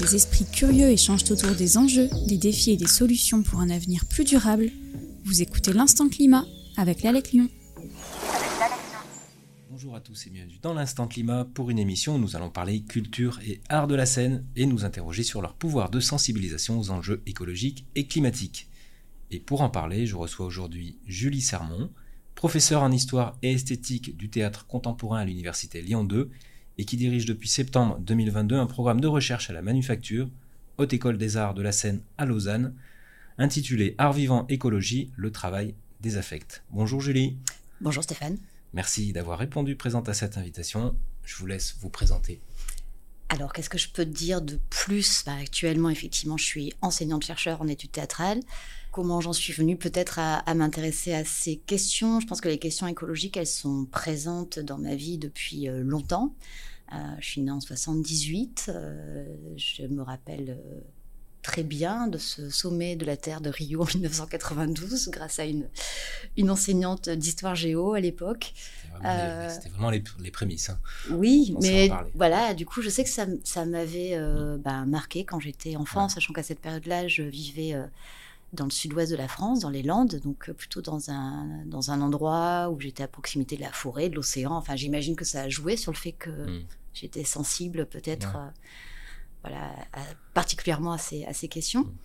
Des esprits curieux échangent autour des enjeux, des défis et des solutions pour un avenir plus durable. Vous écoutez l'Instant Climat avec l'Alec Lyon. Bonjour à tous et bienvenue dans l'Instant Climat pour une émission où nous allons parler culture et art de la scène et nous interroger sur leur pouvoir de sensibilisation aux enjeux écologiques et climatiques. Et pour en parler, je reçois aujourd'hui Julie Sermon, professeure en histoire et esthétique du théâtre contemporain à l'Université Lyon 2 et qui dirige depuis septembre 2022 un programme de recherche à la Manufacture, Haute École des Arts de la Seine à Lausanne, intitulé Art vivant écologie, le travail des affects. Bonjour Julie. Bonjour Stéphane. Merci d'avoir répondu présente à cette invitation. Je vous laisse vous présenter. Alors, qu'est-ce que je peux te dire de plus? Bah, Actuellement, effectivement, je suis enseignante-chercheur en études théâtrales. Comment j'en suis venue peut-être à, m'intéresser à ces questions? Je pense que les questions écologiques, elles sont présentes dans ma vie depuis euh, longtemps. Euh, je suis née en 78. Euh, je me rappelle très bien de ce sommet de la Terre de Rio en 1992 grâce à une, une enseignante d'histoire géo à l'époque. C'était vraiment, les, prémices. Hein. Oui, mais voilà, du coup, je sais que ça, ça m'avait bah, marqué quand j'étais enfant, sachant qu'à cette période-là, je vivais dans le sud-ouest de la France, dans les Landes, donc euh, plutôt dans un, dans un endroit où j'étais à proximité de la forêt, de l'océan. Enfin, j'imagine que ça a joué sur le fait que hmm. J'étais sensible peut-être euh, voilà, particulièrement à ces, à ces questions. Hmm.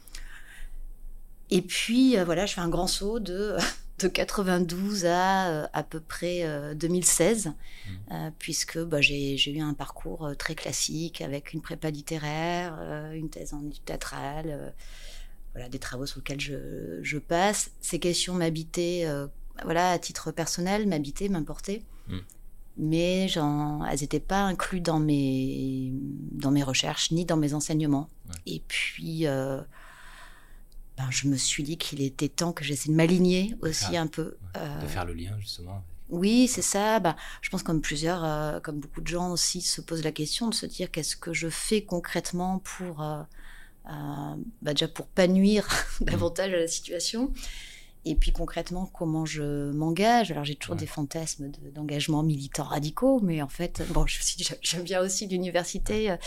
Et puis, euh, voilà, je fais un grand saut de, de 92 à à peu près 2016, hmm. puisque bah, j'ai eu un parcours très classique avec une prépa littéraire, une thèse en théâtrale voilà, des travaux sur lesquels je, passe. Ces questions m'habitaient, euh, voilà, à titre personnel, m'habitaient, m'importaient. Hmm. Mais elles n'étaient pas incluses dans mes, dans mes recherches ni dans mes enseignements. Et puis, euh, ben, je me suis dit qu'il était temps que j'essaie de m'aligner aussi un peu. de euh, faire le lien, justement. Oui, c'est ça. Bah, je pense comme plusieurs, comme beaucoup de gens aussi, se posent la question de se dire qu'est-ce que je fais concrètement pour euh, bah déjà pour pas nuire davantage à la situation. Et puis concrètement, comment je m'engage Alors j'ai toujours des fantasmes d'engagement militant radicaux, mais en fait, bon, j'aime bien aussi l'université, euh,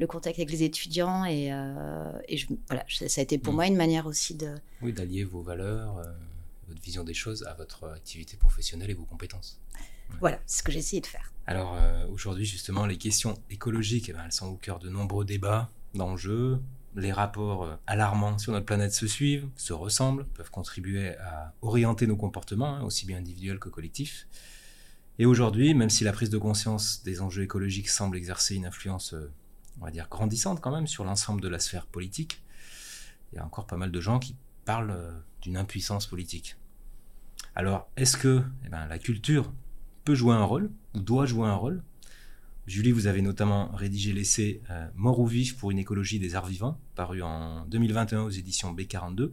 le contact avec les étudiants, et, euh, et je, voilà, ça a été pour mm. moi une manière aussi de... Oui, d'allier vos valeurs, votre vision des choses à votre activité professionnelle et vos compétences. Voilà, c'est ce que j'ai essayé de faire. Alors aujourd'hui, justement, les questions écologiques, eh ben, elles sont au cœur de nombreux débats, d'enjeux, les rapports euh, alarmants sur notre planète se suivent, se ressemblent, peuvent contribuer à orienter nos comportements, hein, aussi bien individuels que collectifs. Et aujourd'hui, même si la prise de conscience des enjeux écologiques semble exercer une influence, euh, on va dire, grandissante quand même sur l'ensemble de la sphère politique, il y a encore pas mal de gens qui parlent euh, d'une impuissance politique. Alors, est-ce que eh ben, la culture peut jouer un rôle, ou doit jouer un rôle Julie, vous avez notamment rédigé l'essai euh, Mort ou vif pour une écologie des arts vivants, paru en 2021 aux éditions B42,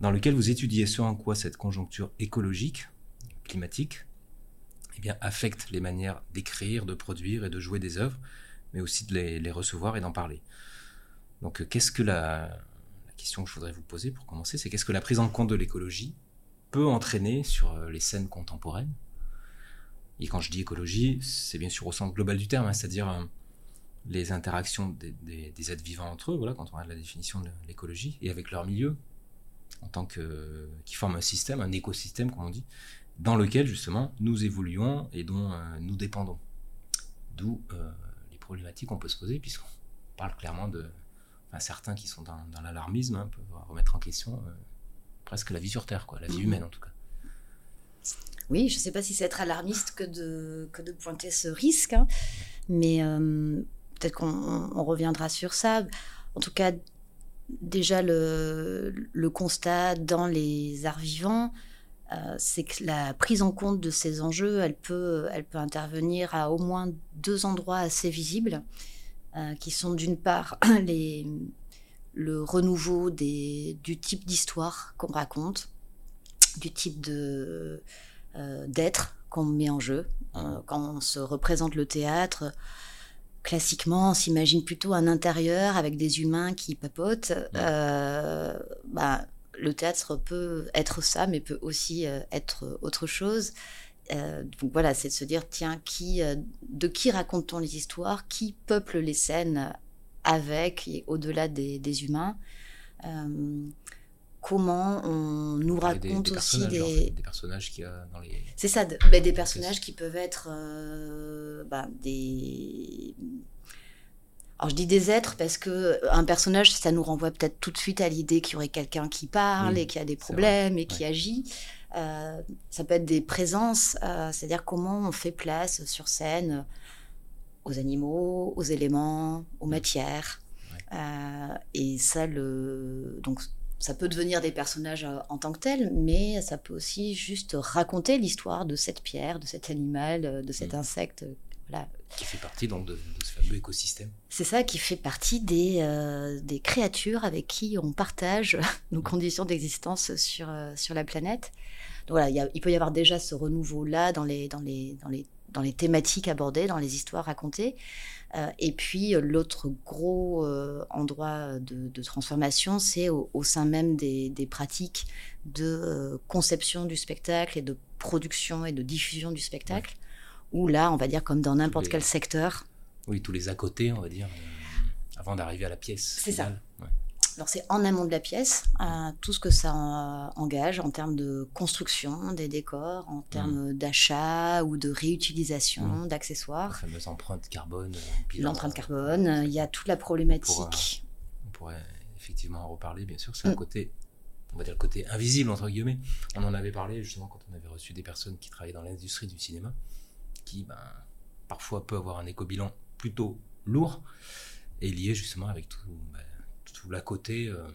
dans lequel vous étudiez ce en quoi cette conjoncture écologique, climatique, eh affecte les manières d'écrire, de produire et de jouer des œuvres, mais aussi de les, recevoir et d'en parler. Donc, euh, qu'est-ce que la, la question que je voudrais vous poser pour commencer, c'est qu'est-ce que la prise en compte de l'écologie peut entraîner sur euh, les scènes contemporaines? Et quand je dis écologie, c'est bien sûr au sens global du terme, hein, c'est-à-dire euh, les interactions des, êtres vivants entre eux, voilà, quand on regarde la définition de l'écologie, et avec leur milieu, en tant que qui forment un système, un écosystème, comme on dit, dans lequel justement nous évoluons et dont euh, nous dépendons. D'où euh, les problématiques qu'on peut se poser, puisqu'on parle clairement de, enfin, certains qui sont dans, l'alarmisme hein, peuvent remettre en question presque la vie sur Terre, quoi, la vie mmh. humaine en tout cas. Oui, je ne sais pas si c'est être alarmiste que de, que de pointer ce risque, hein. mais euh, peut-être qu'on reviendra sur ça. En tout cas, déjà, le, le constat dans les arts vivants, euh, c'est que la prise en compte de ces enjeux, elle peut, elle peut intervenir à au moins deux endroits assez visibles, euh, qui sont d'une part les, le renouveau des, du type d'histoire qu'on raconte, du type de, d'être qu'on met en jeu. Euh, quand on se représente le théâtre, classiquement, on s'imagine plutôt un intérieur avec des humains qui papotent. Euh, bah, le théâtre peut être ça, mais peut aussi être autre chose. donc voilà, c'est de se dire, tiens, qui, de qui raconte-t-on les histoires? Qui peuple les scènes avec et au-delà des, humains? Comment on nous raconte aussi des... des personnages qui a dans les. C'est ça, ben, des personnages qui peuvent être ben, des alors je dis des êtres parce que un personnage, ça nous renvoie peut-être tout de suite à l'idée qu'il y aurait quelqu'un qui parle et qui a des problèmes et qui agit. Euh, ça peut être des présences, euh, c'est-à-dire comment on fait place sur scène aux animaux, aux éléments, aux matières. Euh, et ça, le... donc ça peut devenir des personnages en tant que tels, mais ça peut aussi juste raconter l'histoire de cette pierre, de cet animal, de cet insecte qui fait partie donc de, ce fameux écosystème. C'est ça qui fait partie des, euh, des créatures avec qui on partage nos conditions d'existence sur, euh, sur la planète. Donc voilà, il peut y avoir déjà ce renouveau-là dans les, dans, les, dans, les, dans les thématiques abordées, dans les histoires racontées. Euh, et puis l'autre gros endroit de, de transformation, c'est au, sein même des, des pratiques de conception du spectacle et de production et de diffusion du spectacle ou là, on va dire comme dans n'importe quel secteur. Oui, tous les à côté, on va dire, euh, avant d'arriver à la pièce. C'est ça. Alors c'est en amont de la pièce, euh, tout ce que ça engage en termes de construction des décors, en termes mmh. d'achat ou de réutilisation mmh. d'accessoires. La fameuse empreinte carbone. Euh, L'empreinte carbone, il y a toute la problématique. On pourrait, effectivement en reparler, bien sûr. C'est un mmh. côté, on va dire le côté invisible, entre guillemets. On en avait parlé justement quand on avait reçu des personnes qui travaillaient dans l'industrie du cinéma qui ben, parfois peut avoir un éco-bilan plutôt lourd et lié justement avec tout, ben, tout l'à côté. Euh,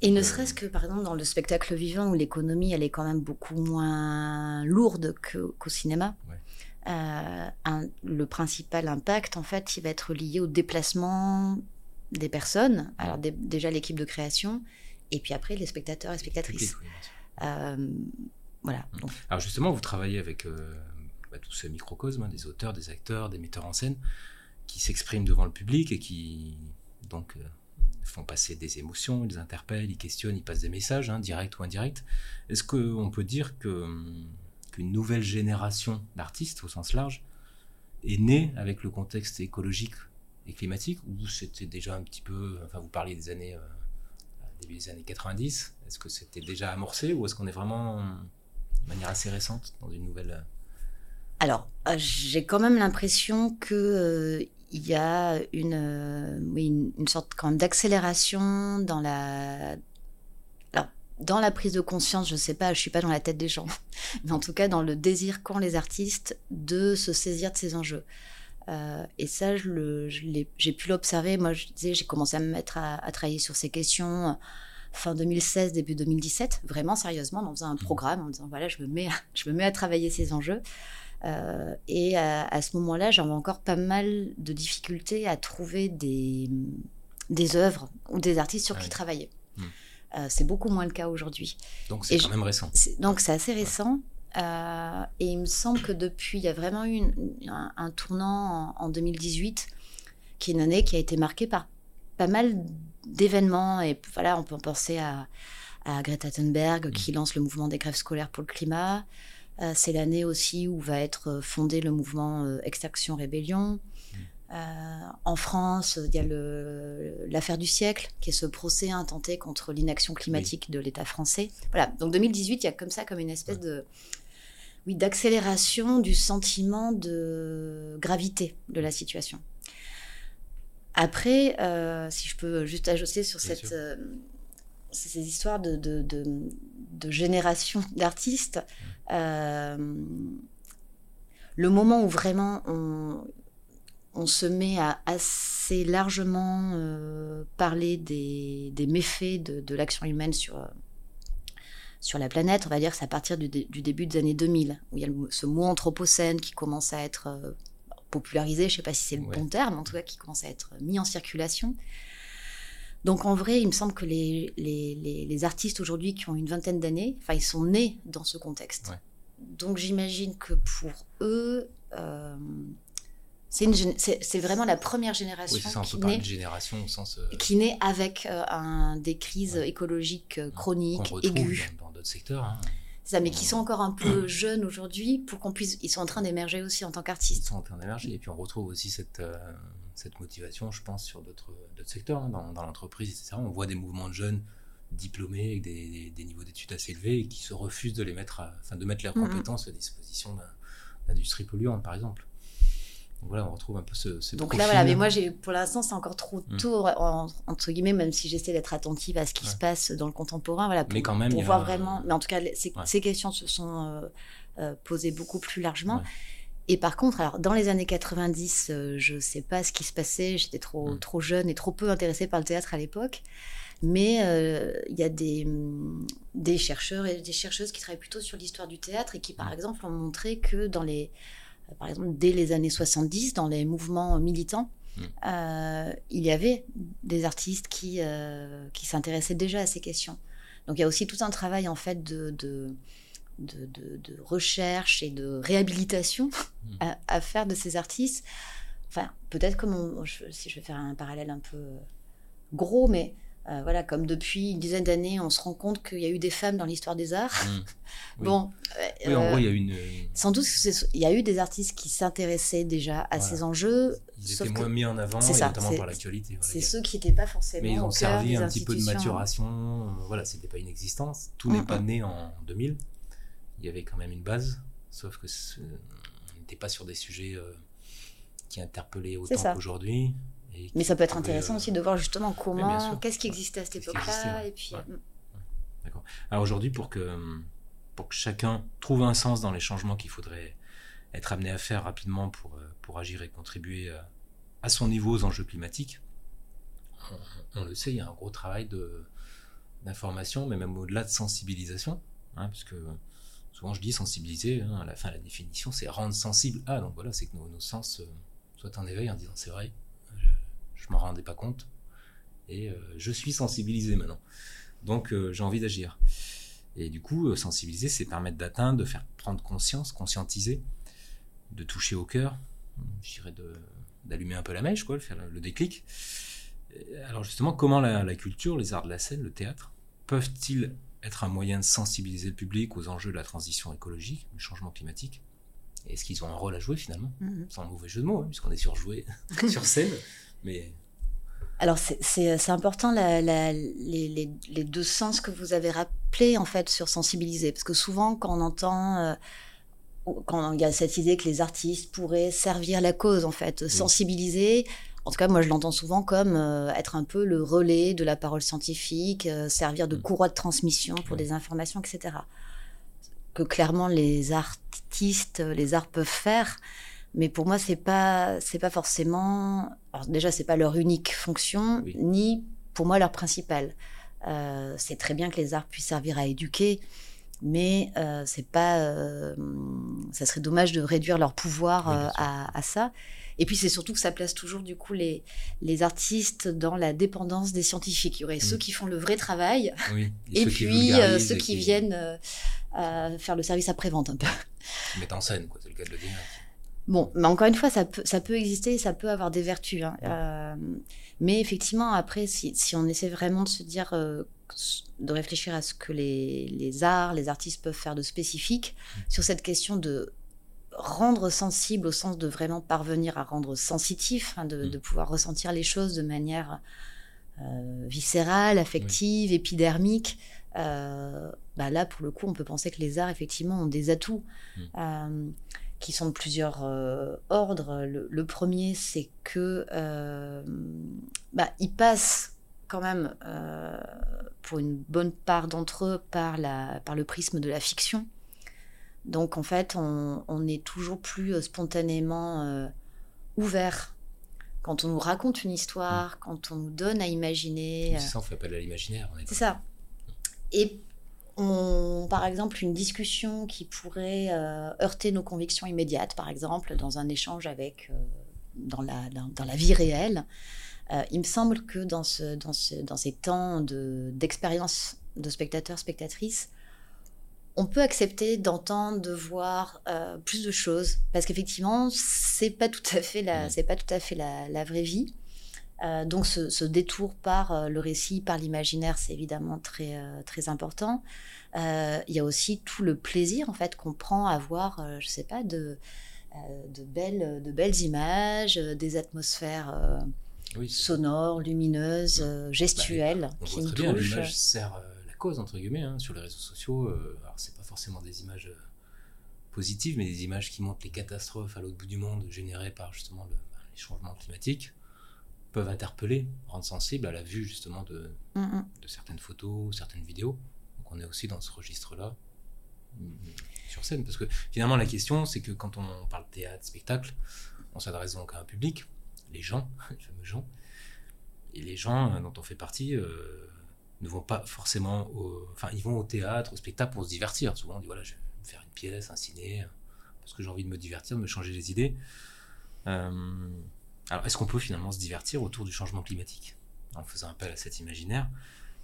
et ne serait-ce que, par exemple, dans le spectacle vivant, où l'économie, elle est quand même beaucoup moins lourde qu'au cinéma, euh, le principal impact, en fait, il va être lié au déplacement des personnes. Alors déjà l'équipe de création, et puis après les spectateurs et spectatrices. Euh, voilà. Alors justement, vous travaillez avec bah, tout ce microcosme, hein, des auteurs, des acteurs, des metteurs en scène, qui s'expriment devant le public et qui donc euh, font passer des émotions, ils interpellent, ils questionnent, ils passent des messages, hein, directs ou indirects. Est-ce qu'on peut dire qu'une nouvelle génération d'artistes, au sens large, est née avec le contexte écologique et climatique, ou c'était déjà un petit peu, enfin vous parliez des années, euh, début des années 90, est-ce que c'était déjà amorcé, ou est-ce qu'on est vraiment de manière assez récente dans une nouvelle alors, euh, j'ai quand même l'impression que euh, il y a une, euh, une, sorte quand d'accélération dans la, dans la prise de conscience. Je ne sais pas, je suis pas dans la tête des gens, mais en tout cas dans le désir qu'ont les artistes de se saisir de ces enjeux. et ça, j'ai pu l'observer. Moi, je disais, j'ai commencé à me mettre à, à, travailler sur ces questions fin 2016, début 2017, vraiment sérieusement, en faisant un mmh. programme, en disant voilà, je me mets, je me mets à travailler ces enjeux. Euh, et à, ce moment-là, j'avais encore pas mal de difficultés à trouver des, des œuvres ou des artistes sur qui travailler. Hmm. Euh, c'est beaucoup moins le cas aujourd'hui. Donc c'est quand même récent. Donc c'est assez récent. Euh, et il me semble que depuis, il y a vraiment eu un, tournant en, 2018, qui est une année qui a été marquée par pas mal d'événements. Et voilà, on peut penser à, à Greta Thunberg, qui hmm. lance le mouvement des grèves scolaires pour le climat. Euh, c'est l'année aussi où va être euh, fondé le mouvement euh, Extraction Rébellion. en France, il y a l'affaire du siècle, qui est ce procès intenté contre l'inaction climatique de l'État français. Voilà, donc 2018, il y a comme ça, comme une espèce de, oui, d'accélération du sentiment de gravité de la situation. Après, si je peux juste ajouter sur cette, ces histoires de, de, de, génération d'artistes, euh, le moment où vraiment on, on, se met à assez largement euh, parler des, des, méfaits de, l'action humaine sur, sur la planète, on va dire c'est à partir du, du, début des années 2000, où il y a ce mot anthropocène qui commence à être euh, popularisé, je ne sais pas si c'est le bon terme, en tout cas qui commence à être mis en circulation. Donc en vrai, il me semble que les, les, artistes aujourd'hui qui ont une vingtaine d'années, enfin, ils sont nés dans ce contexte. Donc j'imagine que pour eux, euh, c'est vraiment la première génération qui, naît, génération au sens, euh, qui naît avec euh, un, des crises écologiques chroniques, on aiguës. Dans, d'autres secteurs. Hein. Ça, mais qui sont encore un peu jeunes aujourd'hui pour qu'on puisse. Ils sont en train d'émerger aussi en tant qu'artistes. Ils sont en train d'émerger. Et puis on retrouve aussi cette, cette motivation, je pense, sur d'autres secteurs, hein, dans, dans l'entreprise, etc. On voit des mouvements de jeunes diplômés avec des, des, niveaux d'études assez élevés et qui se refusent de les mettre, enfin de mettre leurs mm-hmm. compétences à disposition d'industries polluantes, par exemple. Donc voilà, on retrouve un peu ce. Donc là, voilà, mais moi, pour l'instant, c'est encore trop mm. tôt, entre guillemets, même si j'essaie d'être attentive à ce qui se passe dans le contemporain, voilà, pour, mais quand même, pour voir vraiment. Mais en tout cas, ces, questions se sont euh, euh, posées beaucoup plus largement. Et par contre, alors dans les années 90, euh, je ne sais pas ce qui se passait, j'étais trop, mm. trop jeune et trop peu intéressée par le théâtre à l'époque. Mais euh, il y a des, des chercheurs et des chercheuses qui travaillent plutôt sur l'histoire du théâtre et qui, par exemple, ont montré que dans les, euh, par exemple, dès les années 70, dans les mouvements militants, mm. il y avait des artistes qui, qui s'intéressaient déjà à ces questions. Donc il y a aussi tout un travail en fait de, de de, recherche et de réhabilitation hmm. à, faire de ces artistes. Enfin, peut-être comme si je vais faire un parallèle un peu gros, mais euh, voilà, comme depuis une dizaine d'années, on se rend compte qu'il y a eu des femmes dans l'histoire des arts. Hmm. Bon. Oui, en gros, il y a une. Sans doute, il y a eu des artistes qui s'intéressaient déjà à ces enjeux. Ils étaient moins mis en avant, ça, notamment par l'actualité. c'est ceux qui n'étaient pas forcément. Mais ils ont servi un petit peu de maturation. Voilà, c'était pas une existence. Tout n'est pas né en 2000 il y avait quand même une base, sauf que on n'était pas sur des sujets euh, qui interpellaient autant qu'aujourd'hui. Mais ça peut être intéressant euh, aussi de voir justement comment, qu'est-ce qui existait à cette époque-là. Et puis. Hmm. D'accord. Alors aujourd'hui, pour que, pour que chacun trouve un sens dans les changements qu'il faudrait être amené à faire rapidement pour, euh, pour agir et contribuer à, son niveau aux enjeux climatiques, on, le sait, il y a un gros travail de, d'information, mais même au-delà de sensibilisation, hein, puisque souvent je dis sensibiliser, hein, à la fin la définition c'est rendre sensible. Ah donc voilà, c'est que nos, sens euh, soient en éveil en disant c'est vrai, je, ne m'en rendais pas compte et euh, je suis sensibilisé maintenant. Donc euh, j'ai envie d'agir. Et du coup, sensibiliser, c'est permettre d'atteindre, de faire prendre conscience, conscientiser, de toucher au cœur, je dirais d'allumer un peu la mèche, quoi, faire le, déclic. Alors justement, comment la culture, les arts de la scène, le théâtre, peuvent-ils être un moyen de sensibiliser le public aux enjeux de la transition écologique, du changement climatique Est-ce qu'ils ont un rôle à jouer finalement mm-hmm. Sans mauvais jeu de mots, hein, puisqu'on est surjoué sur scène. Mais alors c'est important la, les, les, deux sens que vous avez rappelés en fait sur sensibiliser, parce que souvent quand on entend, euh, quand il y a cette idée que les artistes pourraient servir la cause en fait, sensibiliser, en tout cas, moi, je l'entends souvent comme euh, être un peu le relais de la parole scientifique, euh, servir de mm. courroie de transmission pour des informations, etc. Que clairement les artistes, les arts peuvent faire, mais pour moi, c'est pas, c'est pas forcément. Alors déjà, c'est pas leur unique fonction, ni pour moi leur principale. Euh, c'est très bien que les arts puissent servir à éduquer, mais c'est pas. ça serait dommage de réduire leur pouvoir à, à, ça. Et puis c'est surtout que ça place toujours du coup les, les artistes dans la dépendance des scientifiques. Il y aurait ceux mm. qui font le vrai travail et, puis euh, ceux qui, viennent euh, faire le service après-vente un peu. Mettent en scène, quoi, c'est le cas de le dire. Bon, mais encore une fois, ça peut, ça peut exister, ça peut avoir des vertus. Hein. Euh, mais effectivement, après, si, si, on essaie vraiment de se dire, de réfléchir à ce que les, les, arts, les artistes peuvent faire de spécifique, mm. sur cette question de rendre sensible au sens de vraiment parvenir à rendre sensitif, hein, de, pouvoir ressentir les choses de manière euh, viscérale, affective, épidermique. Euh, bah là, pour le coup, on peut penser que les arts, effectivement, ont des atouts mm. euh, qui sont de plusieurs ordres. Le, premier, c'est que bah, ils passent quand même, pour une bonne part d'entre eux, par, la, par le prisme de la fiction. Donc en fait, on, est toujours plus euh, spontanément euh, ouvert quand on nous raconte une histoire, mm. quand on nous donne à imaginer. C'est ça, on fait appel à l'imaginaire. C'est ça. Et on, par exemple, une discussion qui pourrait euh, heurter nos convictions immédiates, par exemple, dans un échange avec, dans, la, dans, la vie réelle, il me semble que dans, ce, dans, ce, dans ces temps d'expérience de, de spectateurs, spectatrices, on peut accepter d'entendre, de voir euh, plus de choses, parce qu'effectivement, c'est pas tout à fait la, c'est pas tout à fait la, vraie vie. Euh, donc ce, détour par euh, le récit, par l'imaginaire, c'est évidemment très, très important. Il y a aussi tout le plaisir en fait qu'on prend à voir, je sais pas, de, de, belles, de belles images, des atmosphères sonores, lumineuses, bah, gestuelles. qui très bien, l'image sert cause entre guillemets hein, sur les réseaux sociaux. alors c'est pas forcément des images positives, mais des images qui montrent les catastrophes à l'autre bout du monde générées par justement bah, les changements climatiques peuvent interpeller, rendre sensible à la vue justement de, de certaines photos, certaines vidéos. Donc on est aussi dans ce registre-là mm, sur scène. Parce que finalement la question c'est que quand on parle théâtre, spectacle, on s'adresse donc à un public, les gens, les fameux gens, et les gens euh, dont on fait partie euh, ne vont pas forcément. Enfin ils vont au théâtre, au spectacle pour se divertir. Souvent on dit voilà je vais faire une pièce, un ciné, parce que j'ai envie de me divertir, de me changer les idées. Euh, alors, est-ce qu'on peut finalement se divertir autour du changement climatique en faisant appel à cet imaginaire?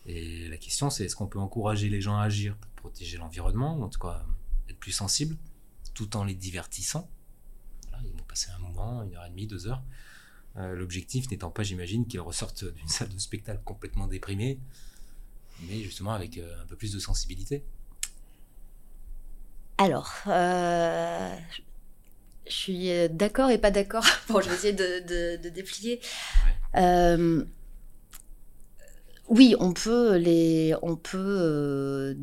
Et la question, c'est est-ce qu'on peut encourager les gens à agir pour protéger l'environnement, ou en tout cas être plus sensibles, tout en les divertissant? Ils vont passer un moment, une heure et demie, deux heures. Euh, l'objectif n'étant pas, j'imagine, qu'ils ressortent d'une salle de spectacle complètement déprimés, mais justement avec euh, un peu plus de sensibilité. Alors, euh, je suis euh, d'accord et pas d'accord. bon, je vais essayer de, déplier. Euh, oui, on peut les, on peut euh,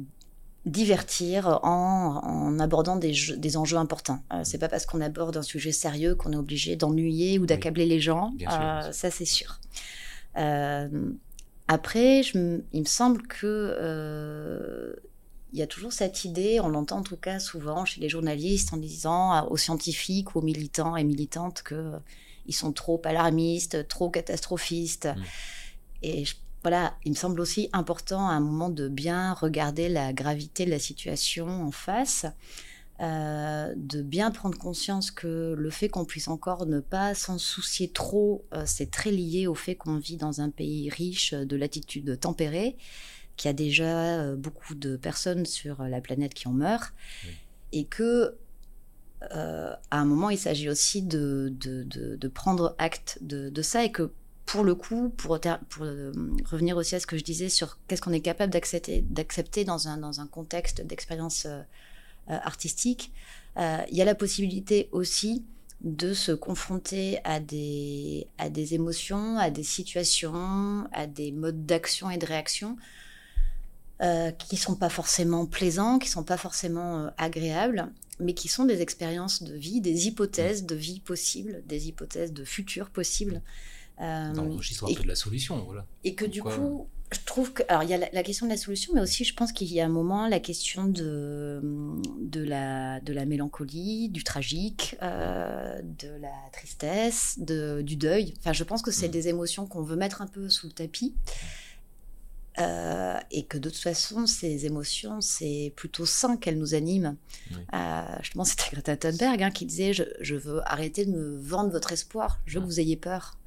divertir en, abordant des, des, enjeux importants. c'est pas parce qu'on aborde un sujet sérieux qu'on est obligé d'ennuyer ou d'accabler les gens. ça, c'est sûr. Après, je, il me semble que il y a toujours cette idée, on l'entend en tout cas souvent chez les journalistes en disant aux scientifiques ou aux militants et militantes qu'ils sont trop alarmistes, trop catastrophistes. Mm. Et voilà, il me semble aussi important à un moment de bien regarder la gravité de la situation en face, euh, de bien prendre conscience que le fait qu'on puisse encore ne pas s'en soucier trop, euh, c'est très lié au fait qu'on vit dans un pays riche de latitude tempérée qu'il y a déjà euh, beaucoup de personnes sur la planète qui en meurent, et que euh, à un moment, il s'agit aussi de, de, prendre acte de, ça, et que pour le coup, pour, pour euh, revenir aussi à ce que je disais sur qu'est-ce qu'on est capable d'accepter dans un, dans un contexte d'expérience artistique, il y a la possibilité aussi de se confronter à des, à des émotions, à des situations, à des modes d'action et de réaction euh, qui sont pas forcément plaisants, qui sont pas forcément euh, agréables, mais qui sont des expériences de vie, des hypothèses de vie possibles, des hypothèses de futur possibles. Euh, Dans le registre un peu de la solution, voilà. Et que du coup, je trouve que. Alors, il y a la, question de la solution, mais aussi, je pense qu'il y a un moment la question de, de, la, de la mélancolie, du tragique, euh, de la tristesse, de, du deuil. Enfin, je pense que c'est mm. des émotions qu'on veut mettre un peu sous le tapis. Euh, et que de toute façon, ces émotions, c'est plutôt sain qu'elles nous animent. Euh, justement, c'était Greta Thunberg hein, qui disait je, veux arrêter de me vendre votre espoir, je veux que vous ayez peur.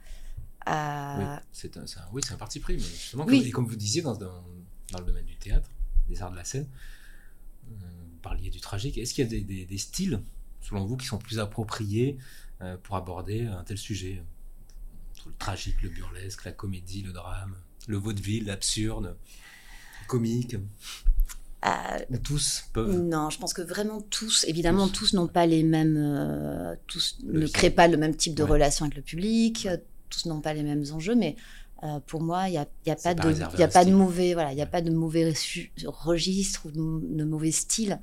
Euh... Oui, c'est un, oui, un, parti pris, mais justement, comme, et comme vous disiez, dans, dans, le domaine du théâtre, des arts de la scène, euh, vous parliez du tragique, est-ce qu'il y a des, des, des, styles, selon vous, qui sont plus appropriés euh, pour aborder un tel sujet? Le tragique, le burlesque, la comédie, le drame le vaudeville, l'absurde, comique? Euh, tous peuvent. Non, je pense que vraiment tous, évidemment, tous, n'ont pas les mêmes, tous ne créent pas le même type de relation avec le public, tous n'ont pas les mêmes enjeux, mais euh, pour moi, il n'y a, y a pas de, il a pas de mauvais, voilà, il a pas de mauvais registre ou de mauvais style.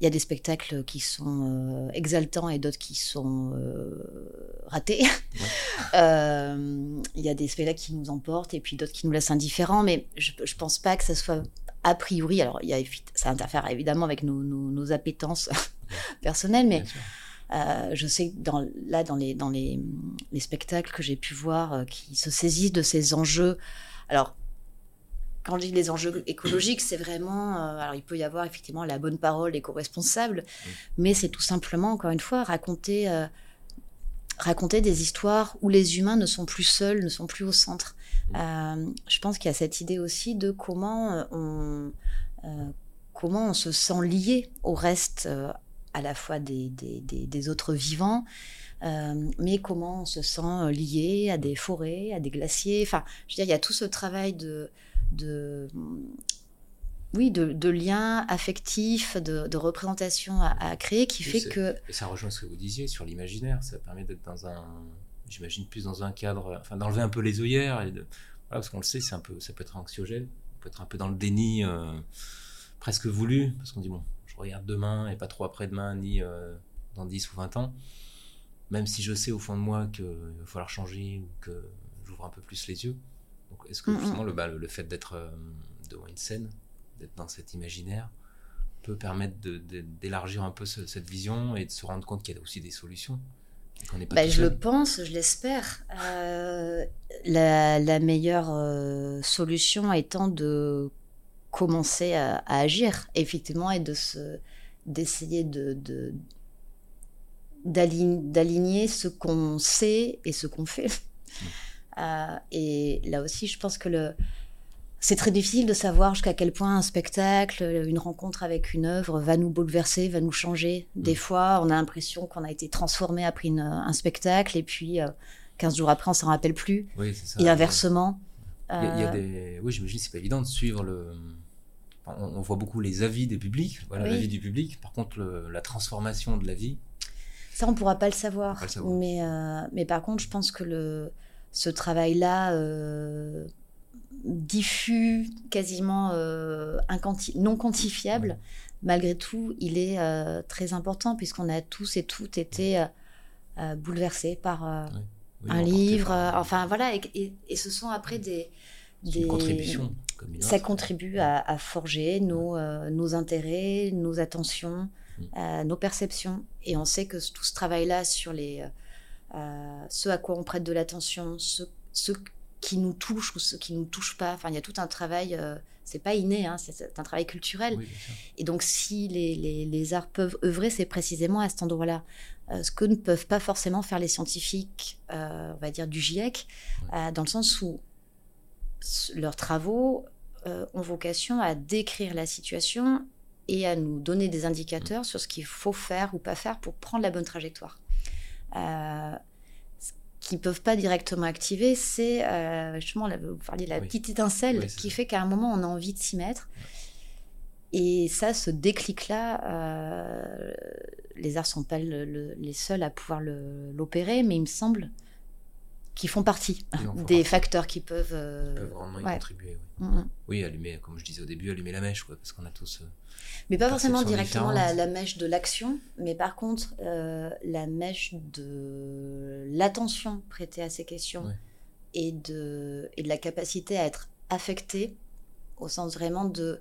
Il y a des spectacles qui sont euh, exaltants et d'autres qui sont euh, ratés. Il y a des spectacles qui nous emportent et puis d'autres qui nous laissent indifférents. Mais je ne pense pas que ça soit a priori. Alors, il y a, ça interfère évidemment avec nos, nos, appétences personnelles, mais je sais que dans, là, dans les, dans les, les spectacles que j'ai pu voir qui se saisissent de ces enjeux. Alors, quand je dis les enjeux écologiques, c'est vraiment. Euh, alors, il peut y avoir effectivement la bonne parole éco-responsable, mais c'est tout simplement, encore une fois, raconter, euh, raconter des histoires où les humains ne sont plus seuls, ne sont plus au centre. Euh, je pense qu'il y a cette idée aussi de comment on, comment on se sent lié au reste à la fois des, des, autres vivants, mais comment on se sent lié à des forêts, à des glaciers. Enfin, je veux dire, il y a tout ce travail de, de oui, de, de liens affectifs, de, de représentation à, créer qui fait que. Et ça rejoint ce que vous disiez sur l'imaginaire. Ça permet d'être dans un, j'imagine plus dans un cadre, enfin d'enlever un peu les œillères et de, voilà, parce qu'on le sait, un peu, ça peut être anxiogène, on peut être un peu dans le déni euh, presque voulu, parce qu'on dit bon, regarde demain et pas trop après-demain ni euh, dans 10 ou 20 ans, même si je sais au fond de moi qu'il va falloir changer ou que j'ouvre un peu plus les yeux. Donc est-ce que justement le, bah, le, fait d'être euh, devant une scène d'être dans cet imaginaire peut permettre d'élargir un peu cette vision et de se rendre compte qu'il y a aussi des solutions. Bah, je le pense, je l'espère. Euh, la, meilleure euh, solution étant de commencer à, agir, effectivement, et de se d'essayer de, d'aligner ce qu'on sait et ce qu'on fait. Mmh. Euh, et là aussi, je pense que le, c'est très difficile de savoir jusqu'à quel point un spectacle, une rencontre avec une œuvre va nous bouleverser, va nous changer. Des mm. fois, on a l'impression qu'on a été transformé après un spectacle et puis 15 euh, jours après, on s'en rappelle plus. Oui, ça, et inversement. Il y, a, euh, des... Oui, j'imagine c'est pas évident de suivre le. On, voit beaucoup les avis des publics, voilà l'avis du public. Par contre, la transformation de la vie. Ça, on pourra pas le savoir. Mais, euh, mais par contre, je pense que le... ce travail-là diffus, quasiment euh, non quantifiable, malgré tout, il est euh, très important puisqu'on a tous et toutes été euh, bouleversés par un livre. enfin voilà, et, ce sont après des, des contributions. Ça contribue à, forger nos, nos intérêts, nos attentions, mm. nos perceptions. Et on sait que tout ce travail-là sur les ce à quoi on prête de l'attention, ce, ce qui nous touche ou ce qui nous touche pas. Enfin, il y a tout un travail, euh, c'est pas inné, hein, c'est un travail culturel. et donc, si les, les, arts peuvent œuvrer, c'est précisément à cet endroit-là. Euh, ce que ne peuvent pas forcément faire les scientifiques, euh, on va dire du GIEC, dans le sens où leurs travaux ont vocation à décrire la situation et à nous donner des indicateurs sur ce qu'il faut faire ou pas faire pour prendre la bonne trajectoire. Qui ne peuvent pas directement activer, c'est euh, justement, vous parliez de la petite étincelle qui fait qu'à un moment, on a envie de s'y mettre. Et ça, ce déclic-là, euh, les arts sont pas les seuls à pouvoir l'opérer, mais il me semble qu'ils font partie des facteurs qui peuvent, euh, peuvent vraiment y contribuer. Oui. Mm, mm. oui. allumer, comme je disais au début, allumer la mèche, quoi, parce qu'on a tous. Euh, mais pas forcément directement la, mèche de l'action, mais par contre euh, la mèche de l'attention prêtée à ces questions et, de, et de la capacité à être affecté au sens vraiment de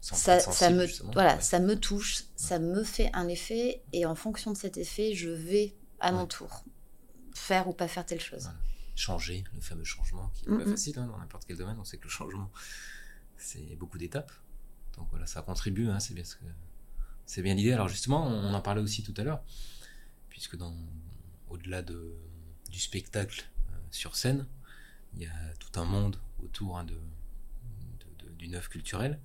ça, ça, me voilà ça me touche ça me fait un effet et en fonction de cet effet je vais à mon tour faire ou pas faire telle chose. Changer, le fameux changement, qui n'est pas facile hein, dans n'importe quel domaine. On sait que le changement, c'est beaucoup d'étapes. Donc voilà, ça contribue, hein, c'est bien, c'est bien l'idée. Alors justement, on, en parlait aussi tout à l'heure, puisque dans, au-delà de, du spectacle euh, sur scène, il y a tout un monde autour hein, de, d'une œuvre culturelle.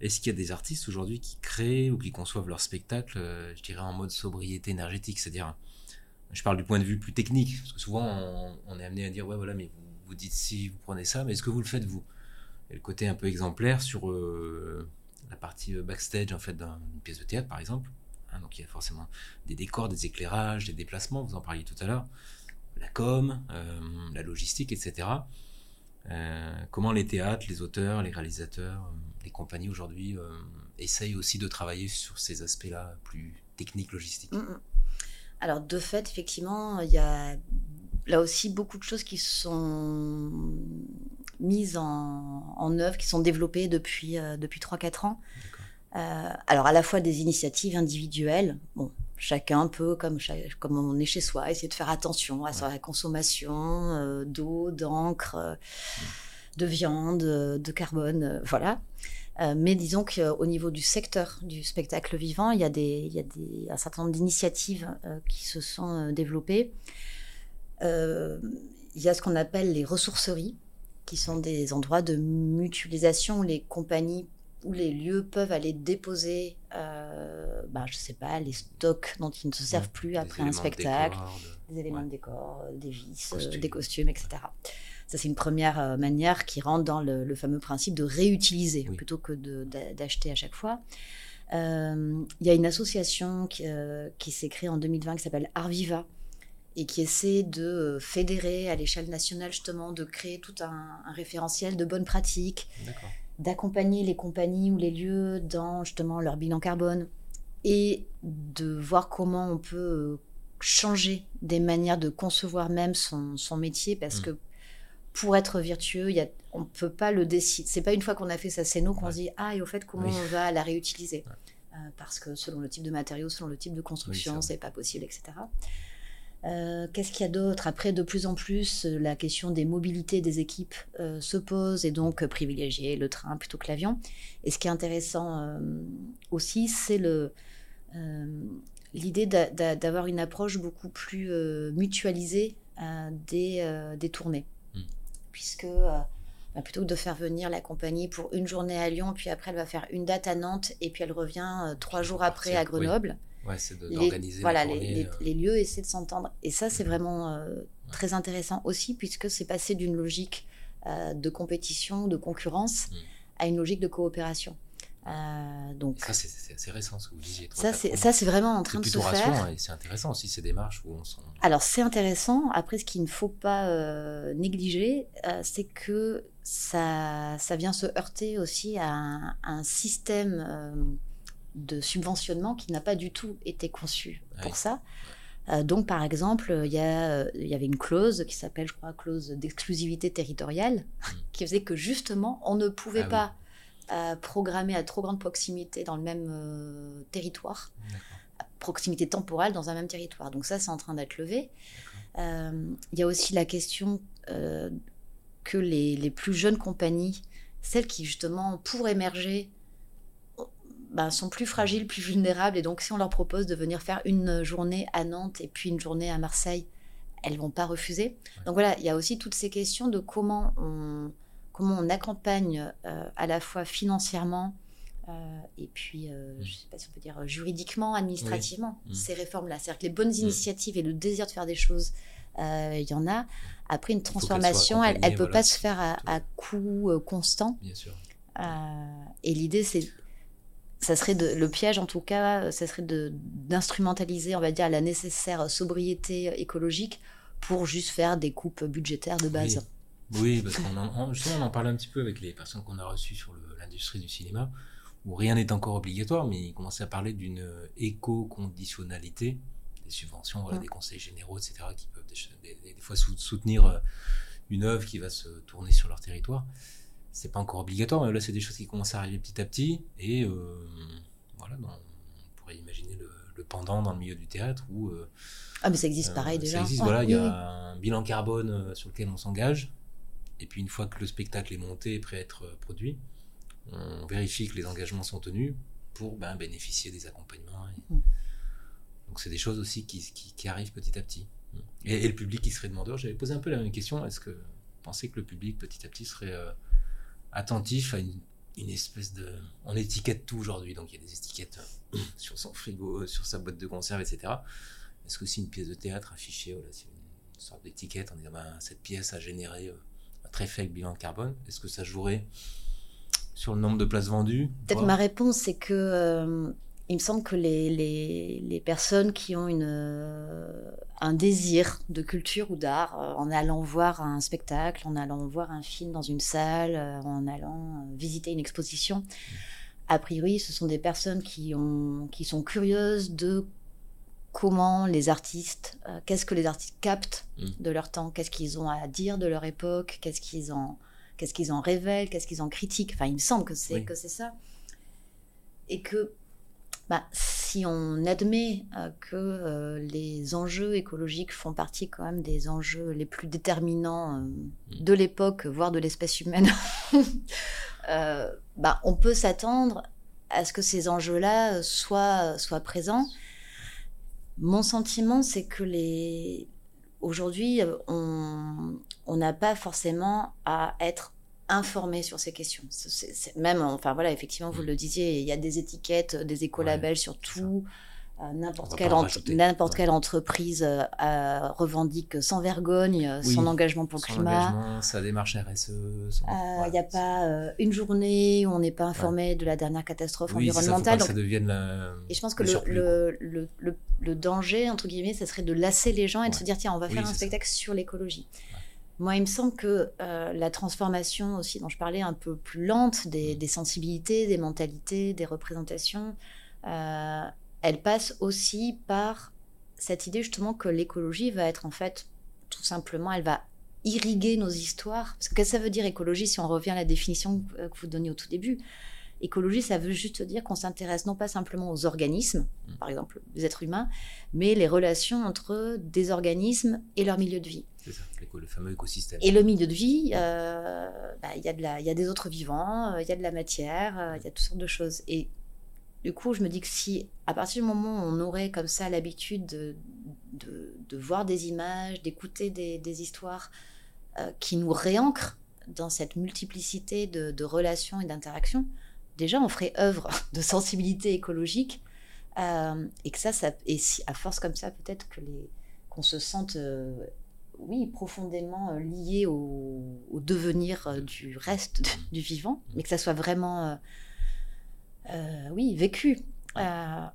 Est-ce qu'il y a des artistes aujourd'hui qui créent ou qui conçoivent leur spectacle, euh, je dirais, en mode sobriété énergétique, c'est-à-dire je parle du point de vue plus technique, parce que souvent on, est amené à dire ouais voilà mais vous, dites si vous prenez ça, mais est-ce que vous le faites vous? Et le côté un peu exemplaire sur euh, la partie euh, backstage en fait d'une pièce de théâtre par exemple. Hein, donc il y a forcément des décors, des éclairages, des déplacements, vous en parliez tout à l'heure, la com, euh, la logistique, etc. comment les théâtres, les auteurs, les réalisateurs, les compagnies aujourd'hui essayent aussi de travailler sur ces aspects-là plus techniques, logistiques? Mm, mm. Alors, de fait, effectivement, il y a là aussi beaucoup de choses qui sont mises en, œuvre, qui sont développées depuis, euh, depuis 3-4 ans. Euh, alors, à la fois des initiatives individuelles. Bon, chacun peut, comme, comme on est chez soi, essayer de faire attention à sa consommation euh, d'eau, d'encre, de viande, de carbone, voilà. Euh, mais disons qu'au niveau du secteur du spectacle vivant, il y a, des, il y a des, un certain nombre d'initiatives euh, qui se sont euh, développées. il y a ce qu'on appelle les ressourceries, qui sont des endroits de mutualisation où les compagnies où les lieux peuvent aller déposer, euh, bah, je sais pas, les stocks dont ils ne se servent plus après un spectacle, des éléments de décor, des vis, des costumes, etc. Ça, c'est une première manière qui rentre dans le, fameux principe de réutiliser plutôt que d'acheter à chaque fois. Il y a une association qui, qui s'est créée en 2020 qui s'appelle Arviva, et qui essaie de euh, fédérer à l'échelle nationale justement, de créer tout un, référentiel de bonnes pratiques, d'accompagner les compagnies ou les lieux dans justement leur bilan carbone et de voir comment on peut euh, changer des manières de concevoir même son, son métier parce mm. que pour être vertueux, y a, on ne peut pas le décider. C'est pas une fois qu'on a fait sa scéno qu'on se dit ah et au fait comment on va la réutiliser euh, parce que selon le type de matériaux, selon le type de construction, c'est pas possible, etc. Euh, qu'est-ce qu'il y a d'autre? Après, de plus en plus, euh, la question des mobilités des équipes euh, se pose et donc privilégier le train plutôt que l'avion. Et ce qui est intéressant aussi, c'est le, l'idée d'avoir une approche beaucoup plus mutualisée des, des, tournées. Puisque bah, plutôt que de faire venir la compagnie pour une journée à Lyon, puis après elle va faire une date à Nantes et puis elle revient trois jours après à Grenoble. Ouais, c'est d'organiser voilà, les, euh. les, lieux, essayer de s'entendre. Et ça, c'est vraiment euh, très intéressant aussi, puisque c'est passé d'une logique euh, de compétition, de concurrence, mm. à une logique de coopération. Donc, ça, c'est récent ce que vous disiez. Ça, c'est vraiment en train de se faire. C'est intéressant aussi ces démarches où on sent... Alors, c'est intéressant. Après, ce qu'il ne faut pas négliger, c'est que ça, ça vient se heurter aussi à un, à un système de subventionnement qui n'a pas du tout été conçu pour ça. Euh, donc, par exemple, il y, il y avait une clause qui s'appelle, je crois, clause d'exclusivité territoriale, hmm. qui faisait que justement, on ne pouvait ah pas euh, programmer à trop grande proximité dans le même euh, territoire, proximité temporelle dans un même territoire. Donc ça, c'est en train d'être levé. Il y a aussi la question que les, les, plus jeunes compagnies, celles qui justement pour émerger bah, sont plus fragiles, plus vulnérables. Et donc, si on leur propose de venir faire une journée à Nantes et puis une journée à Marseille, elles vont pas refuser. Donc voilà, il y a aussi toutes ces questions de comment on, comment on accompagne euh, à la fois financièrement euh, et puis, euh, mm. je ne sais pas si on peut dire juridiquement, administrativement, mm. ces réformes-là. C'est-à-dire que les bonnes mm. initiatives et le désir de faire des choses, il y en a. Après, une transformation, elle ne peut pas se faire à, à coût constant. Bien sûr. et l'idée, c'est ça serait de, le piège en tout cas, ça serait d'instrumentaliser, on va dire, la nécessaire sobriété écologique pour juste faire des coupes budgétaires de base. Oui, parce qu'on en, justement, on en parlait un petit peu avec les personnes qu'on a reçues sur l'industrie du cinéma, où rien n'est encore obligatoire, mais ils commençaient à parler d'une éco-conditionnalité, des subventions, voilà, des conseils généraux, etc., qui peuvent des, des fois soutenir euh, une œuvre qui va se tourner sur leur territoire c'est pas encore obligatoire, mais là, c'est des choses qui commencent à arriver petit à petit. Et euh, voilà, on pourrait imaginer le, pendant dans le milieu du théâtre où. Euh, ah, mais ça existe pareil déjà. Ça existe, voilà, il y a un bilan carbone sur lequel on s'engage. Et puis, une fois que le spectacle est monté et prêt à être produit, on vérifie que les engagements sont tenus pour ben, bénéficier des accompagnements. Mm. Donc, c'est des choses aussi qui, qui, arrivent petit à petit. Et, le public qui serait demandeur, j'avais posé un peu la même question. Est-ce que vous pensez que le public petit à petit serait attentif à une, espèce de... On étiquette tout aujourd'hui, donc il y a des étiquettes euh, sur son frigo, sur sa boîte de conserve, etc. Est-ce que si une pièce de théâtre affichée, voilà, c'est une sorte d'étiquette en disant ben, cette pièce a généré euh, un très faible bilan carbone, est-ce que ça jouerait sur le nombre de places vendues Peut-être ma réponse, c'est que euh, il me semble que les, les, les personnes qui ont une, euh, un désir de culture ou d'art euh, en allant voir un spectacle, en allant voir un film dans une salle, en allant visiter une exposition, a priori, ce sont des personnes qui, ont, qui sont curieuses de comment les artistes, qu'est-ce que les artistes captent mm. de leur temps, qu'est-ce qu'ils ont à dire de leur époque, qu'est-ce qu'ils en, qu'est-ce qu'ils en révèlent, qu'est-ce qu'ils en critiquent. Enfin, il me semble que c'est que c'est ça. Et que bah, si on admet euh, que euh, les enjeux écologiques font partie quand même des enjeux les plus déterminants euh, mm. de l'époque, voire de l'espèce humaine, bah, on peut s'attendre à ce que ces enjeux-là soient, soient présents. Mon sentiment, c'est que les... aujourd'hui, on n'a pas forcément à être informés sur ces questions. Même, enfin voilà, effectivement, vous le disiez, il y a des étiquettes, des écolabels sur tout. Euh, n'importe quelle, n'importe quelle entreprise euh, revendique sans vergogne euh, son engagement pour le climat. sa démarche RSE. Il n'y a pas une journée où on n'est pas informé de la dernière catastrophe environnementale. Ça, devienne et je pense que le, le, le, danger, entre guillemets, ça serait de lasser les gens et de se dire tiens, on va faire un spectacle sur l'écologie. Moi, il me semble que la transformation aussi dont je parlais, un peu plus lente des, mm. des sensibilités, des mentalités, des représentations, elle passe aussi par cette idée justement que l'écologie va être en fait tout simplement, elle va irriguer nos histoires. Parce que qu'est-ce que ça veut dire écologie si on revient à la définition que vous donniez au tout début? Écologie, ça veut juste dire qu'on s'intéresse non pas simplement aux organismes, mm. par exemple les êtres humains, mais les relations entre des organismes et leur milieu de vie. C'est ça, le fameux écosystème. Et le milieu de vie, euh, bah, il y, y, a des autres vivants, euh, il y a de la matière, euh, il y a toutes sortes de choses. Et du coup, je me dis que si, à partir du moment où on aurait comme ça l'habitude de, de, voir des images, d'écouter des, histoires euh, qui nous réancrent dans cette multiplicité de, relations et d'interactions, déjà on ferait œuvre de sensibilité écologique euh, et que ça, et si, à force comme ça, peut-être que les qu'on se sente euh, oui, profondément lié au, au devenir du reste du vivant, mais que ça soit vraiment oui, vécu. Euh,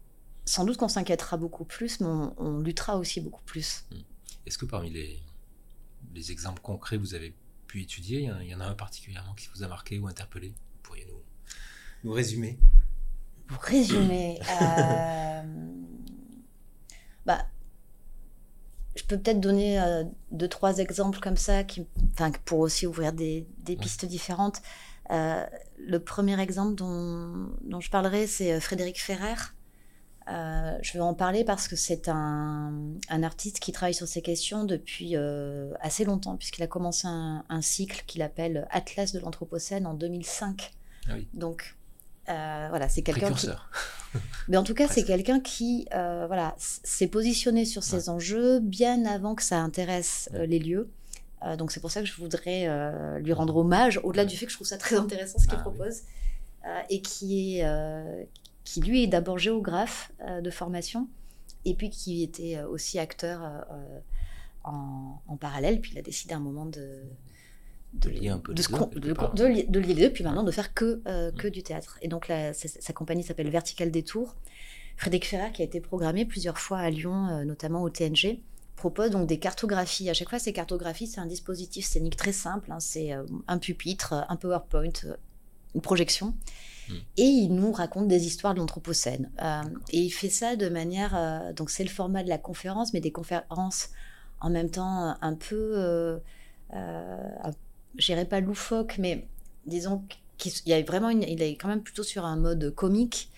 sans doute qu'on s'inquiétera beaucoup plus, mais on, luttera aussi beaucoup plus. Hmm. Est-ce que parmi les, les, exemples concrets que vous avez pu étudier, il y, en a un particulièrement qui vous a marqué ou interpellé? Vous pourriez nous, nous résumer Vous résumer euh, bah, Je peux peut-être donner deux, trois exemples comme ça, qui, pour aussi ouvrir des, des pistes différentes. Euh, le premier exemple dont, je parlerai, c'est euh, Frédéric Ferrer. Euh, je vais en parler parce que c'est un, artiste qui travaille sur ces questions depuis assez longtemps, puisqu'il a commencé un, cycle qu'il appelle Atlas de l'Anthropocène en 2005. Ah Donc, voilà, c'est quelqu'un qui. Mais en tout cas, c'est quelqu'un qui, voilà, s'est positionné sur ces enjeux bien avant que ça intéresse les lieux. Euh, donc c'est pour ça que je voudrais euh, lui rendre hommage, au-delà du fait que je trouve ça très intéressant ce qu'il ah propose, euh, et qui, est, qui lui est d'abord géographe de formation, et puis qui était aussi acteur en, parallèle, puis il a décidé à un moment de, de lier un peu de, de, de, lier deux, puis maintenant de faire que, que du théâtre. Et donc sa compagnie s'appelle Vertical Détour. Frédéric Ferrer qui a été programmé plusieurs fois à Lyon, notamment au TNG, propose donc des cartographies. À chaque fois, ces cartographies, c'est un dispositif scénique très simple. Hein. c'est euh, un pupitre, un PowerPoint, euh, une projection. Hmm. Et il nous raconte des histoires de l'Anthropocène. Euh, et il fait ça de manière. donc, c'est le format de la conférence, mais des conférences en même temps un peu. je dirais pas loufoque, mais disons qu'il y a vraiment une, il est quand même plutôt sur un mode comique.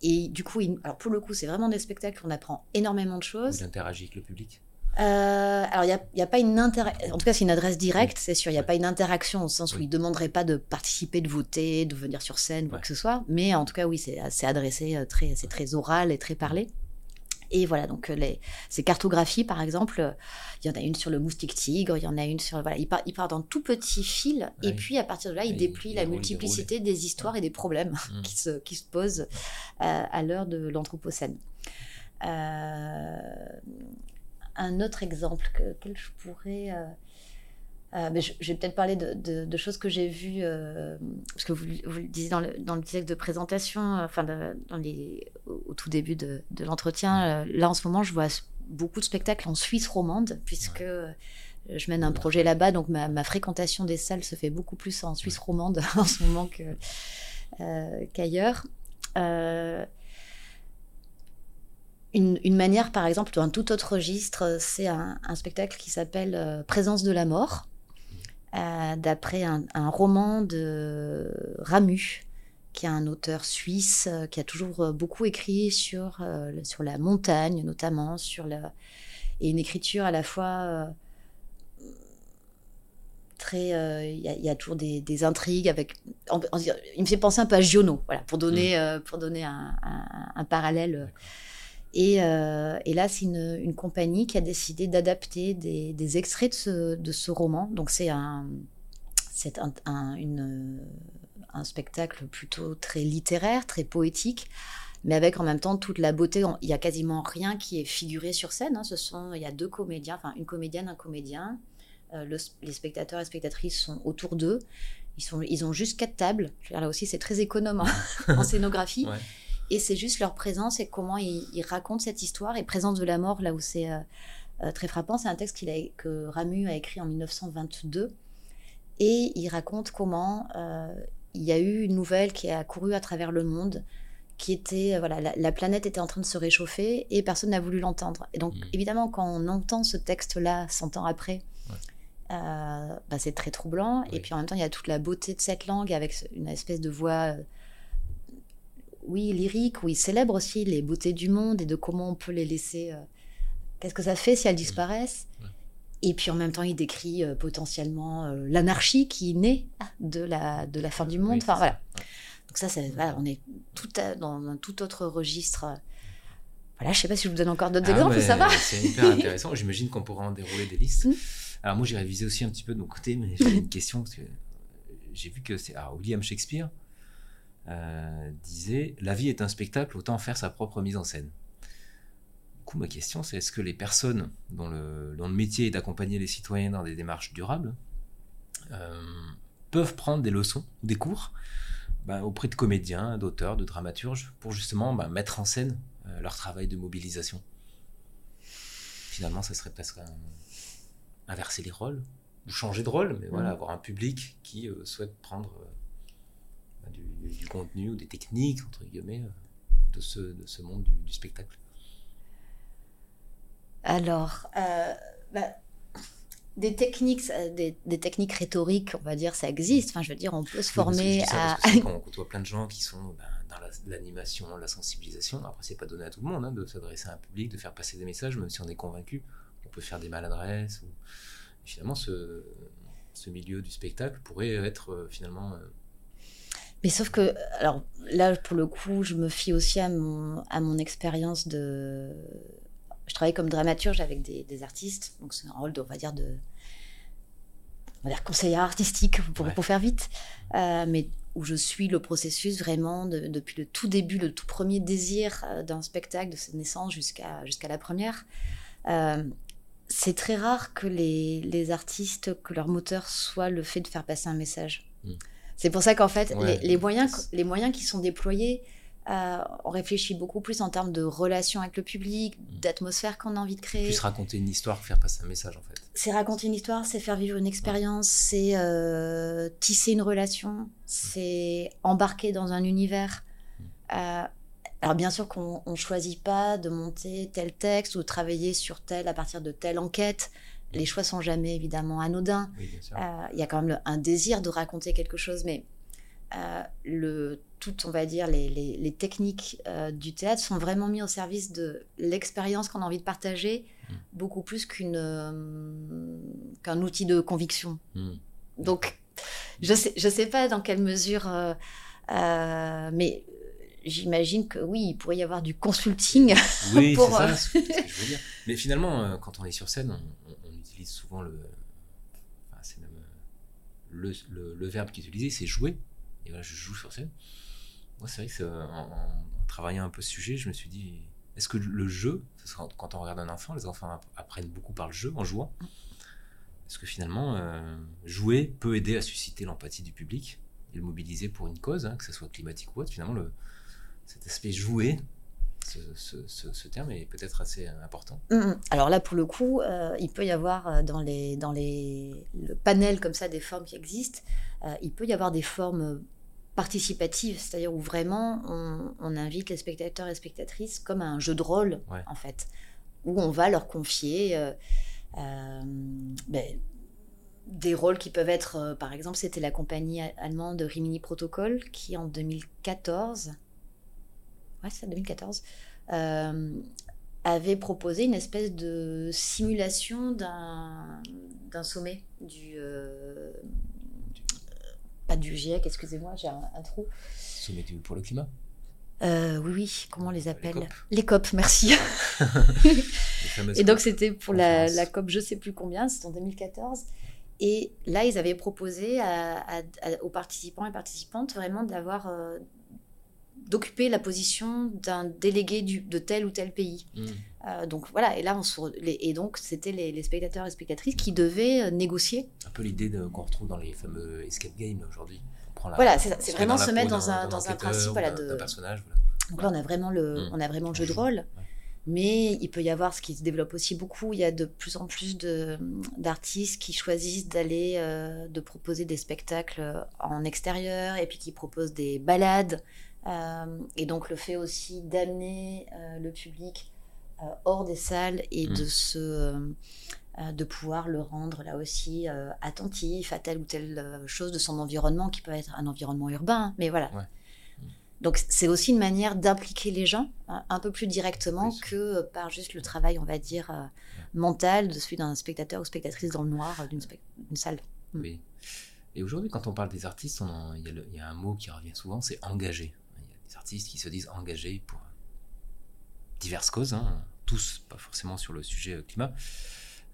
Et du coup, alors pour le coup, c'est vraiment des spectacles où on apprend énormément de choses. Il interagit avec le public. Euh, alors, il n'y a, a, pas une interaction. En tout cas, c'est une adresse directe, c'est sûr. Il n'y a pas une interaction au sens où il ne demanderait pas de participer, de voter, de venir sur scène, quoi que ce soit. Mais en tout cas, oui, c'est adressé, euh, très, c'est très oral et très parlé. Et voilà, donc euh, les, ces cartographies, par exemple, il y en a une sur le moustique tigre, il y en a une sur. Voilà, il part, il part dans tout petit fil, et puis à partir de là, il déplie la multiplicité des histoires et des problèmes mmh. qui, se, qui se posent à l'heure de l'Anthropocène. Euh, un autre exemple que, je pourrais. Euh, euh, mais je, vais peut-être parler de, choses que j'ai vues, euh, parce que vous, vous, le disiez dans le, dans le texte de présentation, enfin dans les, au, tout début de, l'entretien. là, en ce moment, je vois beaucoup de spectacles en Suisse romande, puisque je mène un projet là-bas, donc ma, fréquentation des salles se fait beaucoup plus en Suisse romande en ce moment qu'ailleurs une, manière, par exemple, d'un tout autre registre, c'est un, spectacle qui s'appelle euh, Présence de la mort, euh, d'après un, roman de Ramu, qui est un auteur suisse euh, qui a toujours beaucoup écrit sur, sur la montagne, notamment, sur la, et une écriture à la fois très. Il y, a toujours des, intrigues avec. il me fait penser un peu à Giono, voilà, pour donner, mmh. pour donner un, un parallèle. Euh, et, là, c'est une, compagnie qui a décidé d'adapter des, extraits de ce, roman. Donc, c'est un, c'est un, une, un spectacle plutôt très littéraire, très poétique, mais avec en même temps toute la beauté. Il y a quasiment rien qui est figuré sur scène. Hein. Ce sont, il y a deux comédiens, enfin une comédienne, un comédien. Euh, les spectateurs et spectatrices sont autour d'eux. Ils, sont, ils ont juste quatre tables. là aussi, c'est très économe en scénographie. Et c'est juste leur présence et comment ils, racontent cette histoire. Et Présence de la mort, là où c'est euh, euh, très frappant, c'est un texte qu'il a, que Ramu a écrit en 1922. Et il raconte comment il y a eu une nouvelle qui a couru à travers le monde, qui était, euh, voilà, la, planète était en train de se réchauffer et personne n'a voulu l'entendre. Et donc, mmh. évidemment, quand on entend ce texte-là 100 ans après, euh, bah, c'est très troublant. Et puis en même temps, il y a toute la beauté de cette langue avec une espèce de voix, euh, oui, lyrique, où il célèbre aussi les beautés du monde et de comment on peut les laisser. Qu'est-ce que ça fait si elles disparaissent? Et puis en même temps, il décrit euh, potentiellement euh, l'anarchie qui naît de la, de la fin du monde. enfin, voilà. Donc ça, voilà, on est tout dans un tout autre registre. Voilà, je sais pas si je vous donne encore d'autres ah, exemples, ça va? C'est hyper intéressant. J'imagine qu'on pourra en dérouler des listes. Hmm. Alors moi, j'ai révisé aussi un petit peu de mon côté, mais j'ai une question parce que j'ai vu que c'est William Shakespeare euh, disait la vie est un spectacle, autant faire sa propre mise en scène coup, ma question, c'est est-ce que les personnes dont le, le métier est d'accompagner les citoyens dans des démarches durables euh, peuvent prendre des leçons, des cours bah, auprès de comédiens, d'auteurs, de dramaturges, pour justement bah, mettre en scène euh, leur travail de mobilisation? Finalement, ça serait presque inverser les rôles, ou changer de rôle, mais voilà, mmh. avoir un public qui souhaite prendre du, contenu ou des techniques, entre guillemets, de, ce, de ce monde du spectacle. Alors, euh, bah, des techniques, euh, des, techniques rhétoriques, on va dire, ça existe. Enfin, je veux dire, on peut se former à. quand on côtoie plein de gens qui sont ben, dans l'animation, la, sensibilisation, après, c'est pas donné à tout le monde hein, de s'adresser à un public, de faire passer des messages, même si on est convaincu. On peut faire des maladresses. Ou... Finalement, ce, ce, milieu du spectacle pourrait être euh, finalement. Mais sauf que, alors là, pour le coup, je me fie aussi à mon, à mon expérience de, je travaille comme dramaturge avec des, artistes, donc c'est un rôle, de, on va dire, de on va dire conseillère artistique pour, pour faire vite, euh, mais où je suis le processus vraiment depuis le tout début, le tout premier désir euh, d'un spectacle, de sa naissance jusqu'à jusqu'à la première. Euh, c'est très rare que les, les, artistes, que leur moteur soit le fait de faire passer un message. Hmm. C'est pour ça qu'en fait, les, les, moyens, les moyens qui sont déployés, euh, on réfléchit beaucoup plus en termes de relation avec le public, mm. d'atmosphère qu'on a envie de créer. Plus raconter une histoire, faire passer un message en fait. C'est raconter une histoire, c'est faire vivre une expérience, c'est euh, tisser une relation, c'est embarquer dans un univers. Mm. Euh, alors bien sûr qu'on ne choisit pas de monter tel texte ou de travailler sur tel à partir de telle enquête. Les choix sont jamais évidemment anodins. Il y a quand même un désir de raconter quelque chose, mais le toutes, on va dire, les, techniques euh, du théâtre sont vraiment mis au service de l'expérience qu'on a envie de partager, mm. beaucoup plus qu'une euh, qu'un outil de conviction. Mm. Donc, je sais, je sais pas dans quelle mesure, euh, mais j'imagine que oui, il pourrait y avoir du consulting. Oui, pour, c'est ça, ce que je veux dire. Mais finalement, quand on est sur scène, on, utilise souvent le, enfin, c'est même le, le, verbe qui est c'est jouer. Et là, je joue sur scène. Moi, c'est vrai que en, travaillant un peu ce sujet, je me suis dit, est-ce que le jeu, quand on regarde un enfant, les enfants apprennent beaucoup par le jeu, en jouant? Est-ce que finalement, euh, jouer peut aider à susciter l'empathie du public et le mobiliser pour une cause, hein, que ce soit climatique ou autre? Finalement, le, cet aspect jouer, ce, terme est peut-être assez important. Mmh, mmh. Alors là, pour le coup, euh, il peut y avoir euh, dans, les, dans les, le panel comme ça des formes qui existent, il peut y avoir des formes participative, c'est-à-dire où vraiment on, invite les spectateurs et spectatrices comme un jeu de rôle, en fait, où on va leur confier euh, euh, ben, des rôles qui peuvent être, euh, par exemple, c'était la compagnie allemande Rimini Protocol qui en 2014, ouais, c'est 2014, avait proposé une espèce de simulation d'un sommet du pas du GIEC, excusez-moi, j'ai un, trou. Sommet pour le climat? Euh, oui, oui, comment on les appelle? Les COP, merci. et donc c'était pour la, la, COP, je sais plus combien, c'était en 2014. Et là, ils avaient proposé aux participants et participantes vraiment d'avoir d'occuper la position d'un délégué du, de tel ou tel pays. Hmm. Euh, donc voilà, et là, on se, et donc c'était les, spectateurs et spectatrices qui devaient euh, négocier. Un peu l'idée qu'on retrouve dans les fameux escape games aujourd'hui. Voilà, c'est vraiment se mettre dans un, dans un principe voilà, de personnage. Donc là, on a vraiment le, hmm. on a vraiment le jeu de rôle. Mais il peut y avoir ce qui se développe aussi beaucoup. Il y a de plus en plus d'artistes qui choisissent d'aller, euh, de proposer des spectacles en extérieur et puis qui proposent des balades et donc le fait aussi d'amener euh, le public euh, hors des salles et de mm. se de pouvoir le rendre là aussi attentif à telle ou telle chose de son environnement qui peut être un environnement urbain, mais voilà. Donc c'est aussi une manière d'impliquer les gens un peu plus directement que par juste le travail, on va dire, mental de celui d'un spectateur ou spectatrice dans le noir d'une salle. Mm. Oui. Et aujourd'hui, quand on parle des artistes, il y, y, a un mot qui revient souvent, c'est engagé des artistes qui se disent engagés pour diverses causes, hein, tous, pas forcément sur le sujet euh, climat.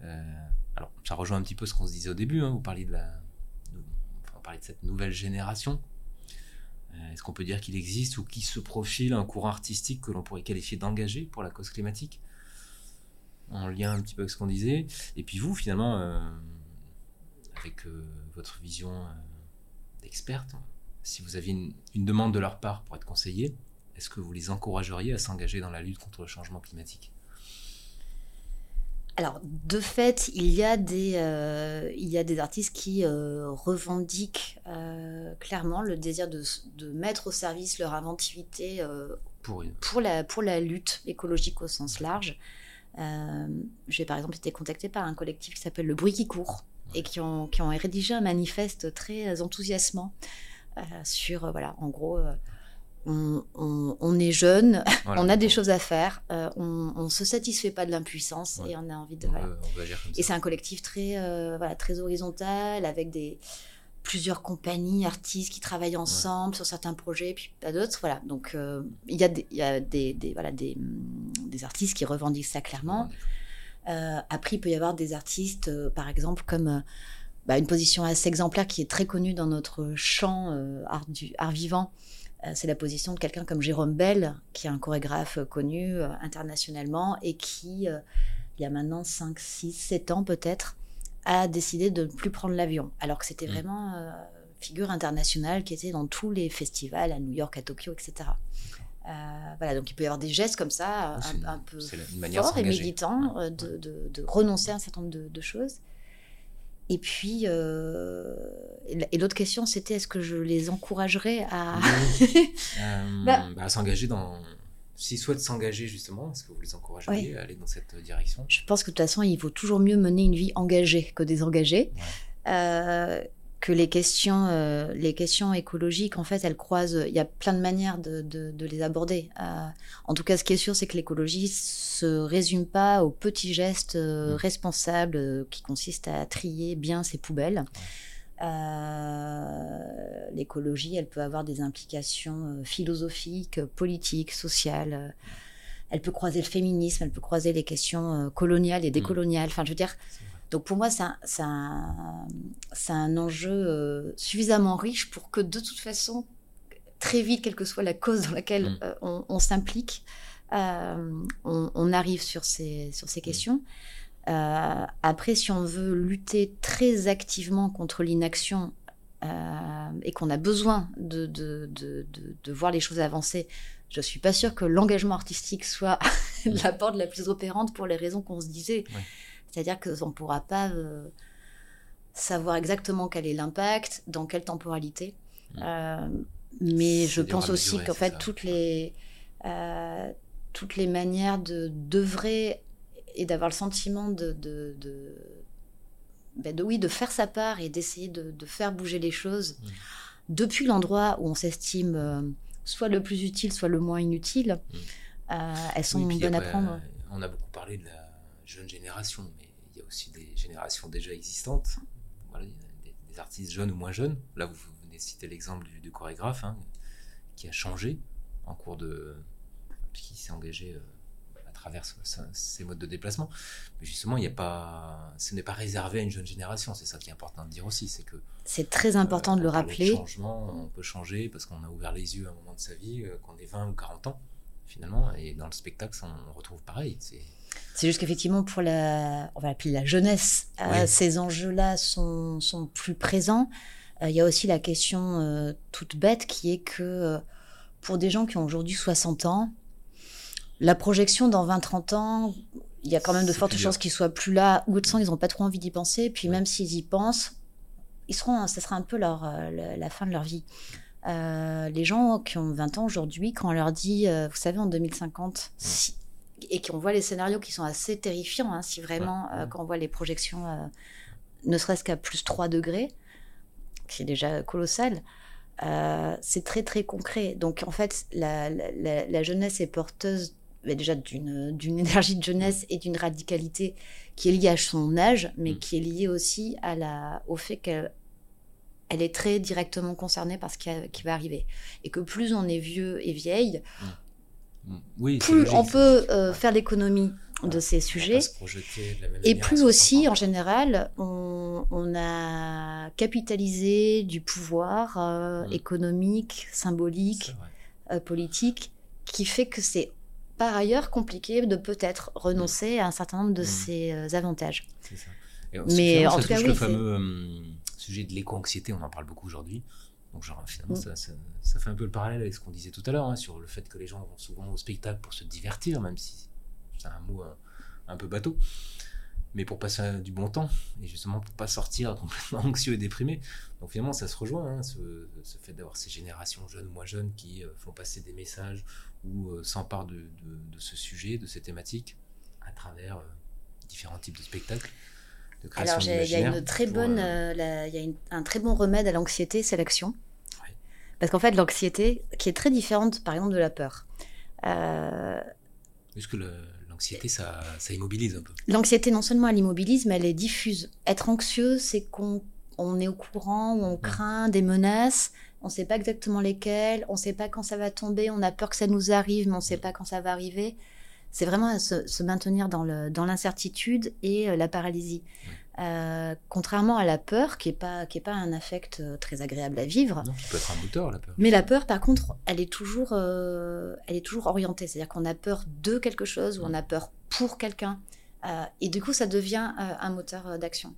Euh, alors, ça rejoint un petit peu ce qu'on se disait au début. Hein, vous parliez de la, on parlait de cette nouvelle génération. Euh, est-ce qu'on peut dire qu'il existe ou qu'il se profile un courant artistique que l'on pourrait qualifier d'engagé pour la cause climatique? En lien un petit peu avec ce qu'on disait. Et puis vous, finalement, avec votre vision d'experte, si vous aviez une, demande de leur part pour être conseillé, est-ce que vous les encourageriez à s'engager dans la lutte contre le changement climatique? Alors, de fait, il y a des, euh, il y a des artistes qui euh, revendiquent euh, clairement le désir de, de, mettre au service leur inventivité pour, pour, la, pour la lutte écologique au sens large. J'ai par exemple été contactée par un collectif qui s'appelle Le Bruit qui court et qui ont, qui ont rédigé un manifeste très enthousiasmant sur, euh, voilà, en gros, euh, on, est jeune, on a des choses à faire, on, ne se satisfait pas de l'impuissance et on a envie de. Voilà. et c'est un collectif très, voilà, très horizontal avec des plusieurs compagnies, artistes qui travaillent ensemble sur certains projets, puis pas d'autres. Voilà. Donc il y a, des, y a des, des, voilà, des, des, artistes qui revendiquent ça clairement. après, il peut y avoir des artistes, par exemple, comme bah, une position assez exemplaire qui est très connue dans notre champ euh, art, du, art vivant. Euh, c'est la position de quelqu'un comme Jérôme Bell, qui est un chorégraphe connu euh, internationalement et qui, il y a maintenant 5, 6, 7 ans peut-être, a décidé de ne plus prendre l'avion. Alors que c'était mmh. vraiment figure internationale qui était dans tous les festivals à New York, à Tokyo, etc. voilà, donc il peut y avoir des gestes comme ça, un, peu forts et militants, de, de, de, renoncer à un certain nombre de, choses. Et puis, euh, et l'autre question, c'était est-ce que je les encouragerais à, euh, bah, bah, s'engager dans. S'ils souhaitent s'engager justement, est-ce que vous les encourageriez à aller dans cette direction? Je pense que de toute façon, il vaut toujours mieux mener une vie engagée que désengagée. Euh, que les questions, euh, les questions écologiques, en fait, elles croisent. Il y a plein de manières de, de, les aborder. Euh, en tout cas, ce qui est sûr, c'est que l'écologie se résume pas aux petits gestes euh, mmh. responsables qui consistent à trier bien ses poubelles. l'écologie, elle peut avoir des implications philosophiques, politiques, sociales. Elle peut croiser le féminisme, elle peut croiser les questions coloniales et mmh. décoloniales. Enfin, je veux dire, donc pour moi, c'est un, un, enjeu euh, suffisamment riche pour que de toute façon, très vite, quelle que soit la cause dans laquelle mm. euh, on, s'implique, euh, on, arrive sur ces, sur ces mm. questions. après, si on veut lutter très activement contre l'inaction et qu'on a besoin de, de, de, de, voir les choses avancer, je suis pas sûre que l'engagement artistique soit la porte la plus opérante pour les raisons qu'on se disait. C'est-à-dire qu'on ne pourra pas euh, savoir exactement quel est l'impact, dans quelle temporalité. Mm. Euh, mais je pense aussi qu'en fait, toutes les, euh, toutes les manières de d'œuvrer et d'avoir le sentiment de, de, de, ben oui, de faire sa part et d'essayer de, faire bouger les choses mm. depuis l'endroit où on s'estime soit le plus utile, soit le moins inutile, mm. elles sont bonnes à prendre. On a beaucoup parlé de la jeune génération, mais aussi des générations déjà existantes, voilà, des, des, artistes jeunes ou moins jeunes. Là, vous, venez de citer l'exemple du, chorégraphe hein, qui a changé en cours de. qui s'est engagé euh, à travers ces modes de déplacement. Mais justement, il y a pas, ce n'est pas réservé à une jeune génération. C'est ça qui est important de dire aussi, c'est que c'est très important de le rappeler. changement, on peut changer parce qu'on a ouvert les yeux à un moment de sa vie, qu'on ait 20 ou 40 ans finalement. Et dans le spectacle, on retrouve pareil. C'est juste qu'effectivement, pour la, on va appeler la jeunesse, ces enjeux-là sont, sont, plus présents. Il y a aussi la question toute bête qui est que pour des gens qui ont aujourd'hui 60 ans, la projection dans 20-30 ans, il y a quand même de fortes chances qu'ils soient plus là, ou de sang, ils n'ont pas trop envie d'y penser. Puis même s'ils y pensent, ils seront, ça sera un peu leur, euh, la fin de leur vie. Euh, les gens qui ont 20 ans aujourd'hui, quand on leur dit, euh, vous savez, en 2050, et qu'on voit les scénarios qui sont assez terrifiants, hein, si vraiment, quand on voit les projections, ne serait-ce qu'à plus 3 degrés, qui est déjà colossal, euh, c'est très très concret. Donc en fait, la, jeunesse est porteuse déjà d'une énergie de jeunesse et d'une radicalité qui est liée à son âge, mais mm. qui est liée aussi à la, au fait qu'elle elle est très directement concernée par ce qui, qui, va arriver. Et que plus on est vieux et vieille, plus on peut euh, faire l'économie de ces sujets. et plus aussi, en général, on, a capitalisé du pouvoir euh, mm. économique, symbolique, euh, politique, qui fait que c'est par ailleurs compliqué de peut-être renoncer à un certain nombre de mm. ces avantages. Ça. Mais en tout cas, oui, le fameux sujet de l'éco-anxiété, on en parle beaucoup aujourd'hui. Donc, genre, finalement, mm. ça, fait un peu le parallèle avec ce qu'on disait tout à l'heure, hein, sur le fait que les gens vont souvent au spectacle pour se divertir, même si c'est un mot un, peu bateau, mais pour passer du bon temps, et justement pour pas sortir complètement anxieux et déprimé. Donc finalement, ça se rejoint, hein, ce, fait d'avoir ces générations jeunes, moins jeunes, qui euh, font passer des messages ou euh, s'emparent de, ce sujet, de ces thématiques, à travers euh, différents types de spectacles. De Alors, il y a une très bonne, il y a un très bon remède à l'anxiété, c'est l'action. Parce qu'en fait, l'anxiété, qui est très différente, par exemple, de la peur. Est-ce que le, L'anxiété, ça, ça, immobilise un peu. L'anxiété, non seulement elle immobilise, mais elle est diffuse. Être anxieux, c'est qu'on on est au courant ou on craint des menaces, on ne sait pas exactement lesquelles, on ne sait pas quand ça va tomber, on a peur que ça nous arrive, mais on ne sait pas quand ça va arriver. C'est vraiment se, maintenir dans l'incertitude dans et euh, la paralysie. Euh, contrairement à la peur, qui n'est pas, qui est pas un affect euh, très agréable à vivre. Non, peut être un moteur, la peur. Mais la peur, par contre, elle est toujours, euh, elle est toujours orientée. C'est-à-dire qu'on a peur de quelque chose ou on a peur pour quelqu'un. et du coup, ça devient un moteur d'action.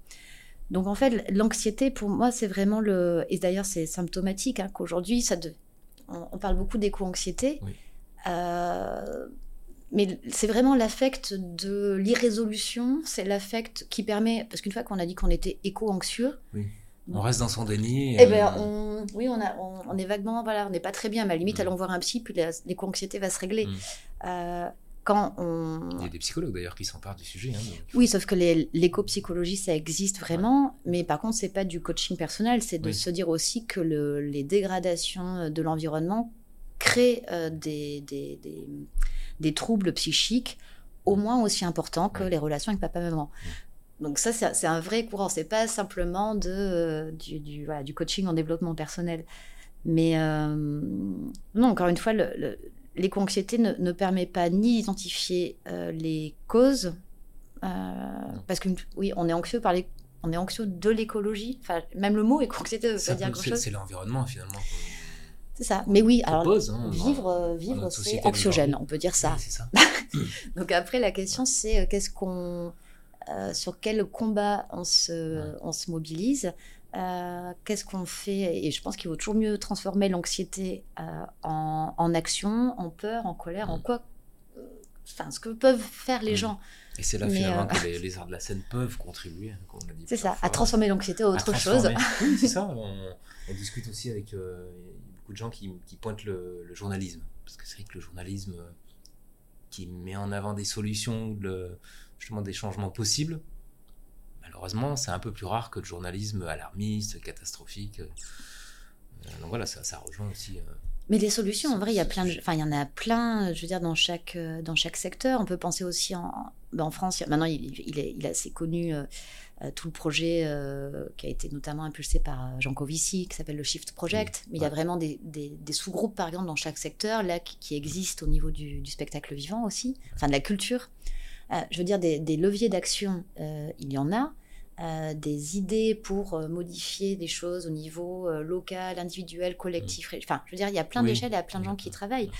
Donc, en fait, l'anxiété, pour moi, c'est vraiment le. Et d'ailleurs, c'est symptomatique hein, qu'aujourd'hui, ça on, on, parle beaucoup d'éco-anxiété. Oui mais c'est vraiment l'affect de l'irrésolution, c'est l'affect qui permet, parce qu'une fois qu'on a dit qu'on était éco-anxieux, oui. on reste dans son déni. Eh ben, on, oui, on, a, on, est vaguement, voilà, on n'est pas très bien, mais à la limite, mm. allons voir un psy, puis l'éco-anxiété va se régler. Mm. Euh, quand on... Il y a des psychologues d'ailleurs qui s'emparent du sujet. Hein, oui, sauf que l'éco-psychologie, ça existe vraiment, mais par contre, c'est pas du coaching personnel, c'est de se dire aussi que le, les dégradations de l'environnement créent euh, des, des, des des troubles psychiques au moins aussi importants que les relations avec papa-maman. Donc ça, c'est un vrai courant. C'est pas simplement de, euh, du, du, voilà, du, coaching en développement personnel. Mais euh, non, encore une fois, l'éco-anxiété ne, ne, permet pas ni d'identifier euh, les causes, parce que oui, on est anxieux par les, on est anxieux de l'écologie. Enfin, même le mot éco-anxiété veut dire quelque chose. C'est l'environnement finalement. C'est ça. Mais oui, alors hein, vivre, euh, vivre, c'est anxiogène, on peut dire ça. ça. Donc après, la question, c'est euh, qu'est-ce qu'on, euh, sur quel combat on se, on se mobilise. qu'est-ce qu'on fait? Et je pense qu'il vaut toujours mieux transformer l'anxiété en, en, action, en peur, en colère, en quoi. Enfin, ce que peuvent faire les gens. Et c'est là finalement que les, arts de la scène peuvent contribuer, hein, comme on l'a dit. C'est ça, à transformer l'anxiété en autre chose. oui, c'est ça. On, on, discute aussi avec beaucoup de gens qui, pointent le, journalisme. Parce que c'est vrai que le journalisme euh, qui met en avant des solutions, le, justement des changements possibles, malheureusement, c'est un peu plus rare que le journalisme alarmiste, catastrophique. Euh, donc voilà, ça, ça rejoint aussi. Euh, mais les solutions, en vrai, il y a plein, enfin, il y en a plein. Je veux dire, dans chaque dans chaque secteur, on peut penser aussi en, ben, en France. Maintenant, il, il, est, il est assez connu tout le projet qui a été notamment impulsé par Jean Covici, qui s'appelle le Shift Project. Mais il y a vraiment des, sous-groupes, par exemple, dans chaque secteur, là, qui, existent au niveau du, spectacle vivant aussi, enfin de la culture. je veux dire, des, leviers d'action, il y en a. des idées pour modifier des choses au niveau local, individuel, collectif. Mmh. Enfin, je veux dire, il y a plein d'échelles et il y a plein de gens qui travaillent.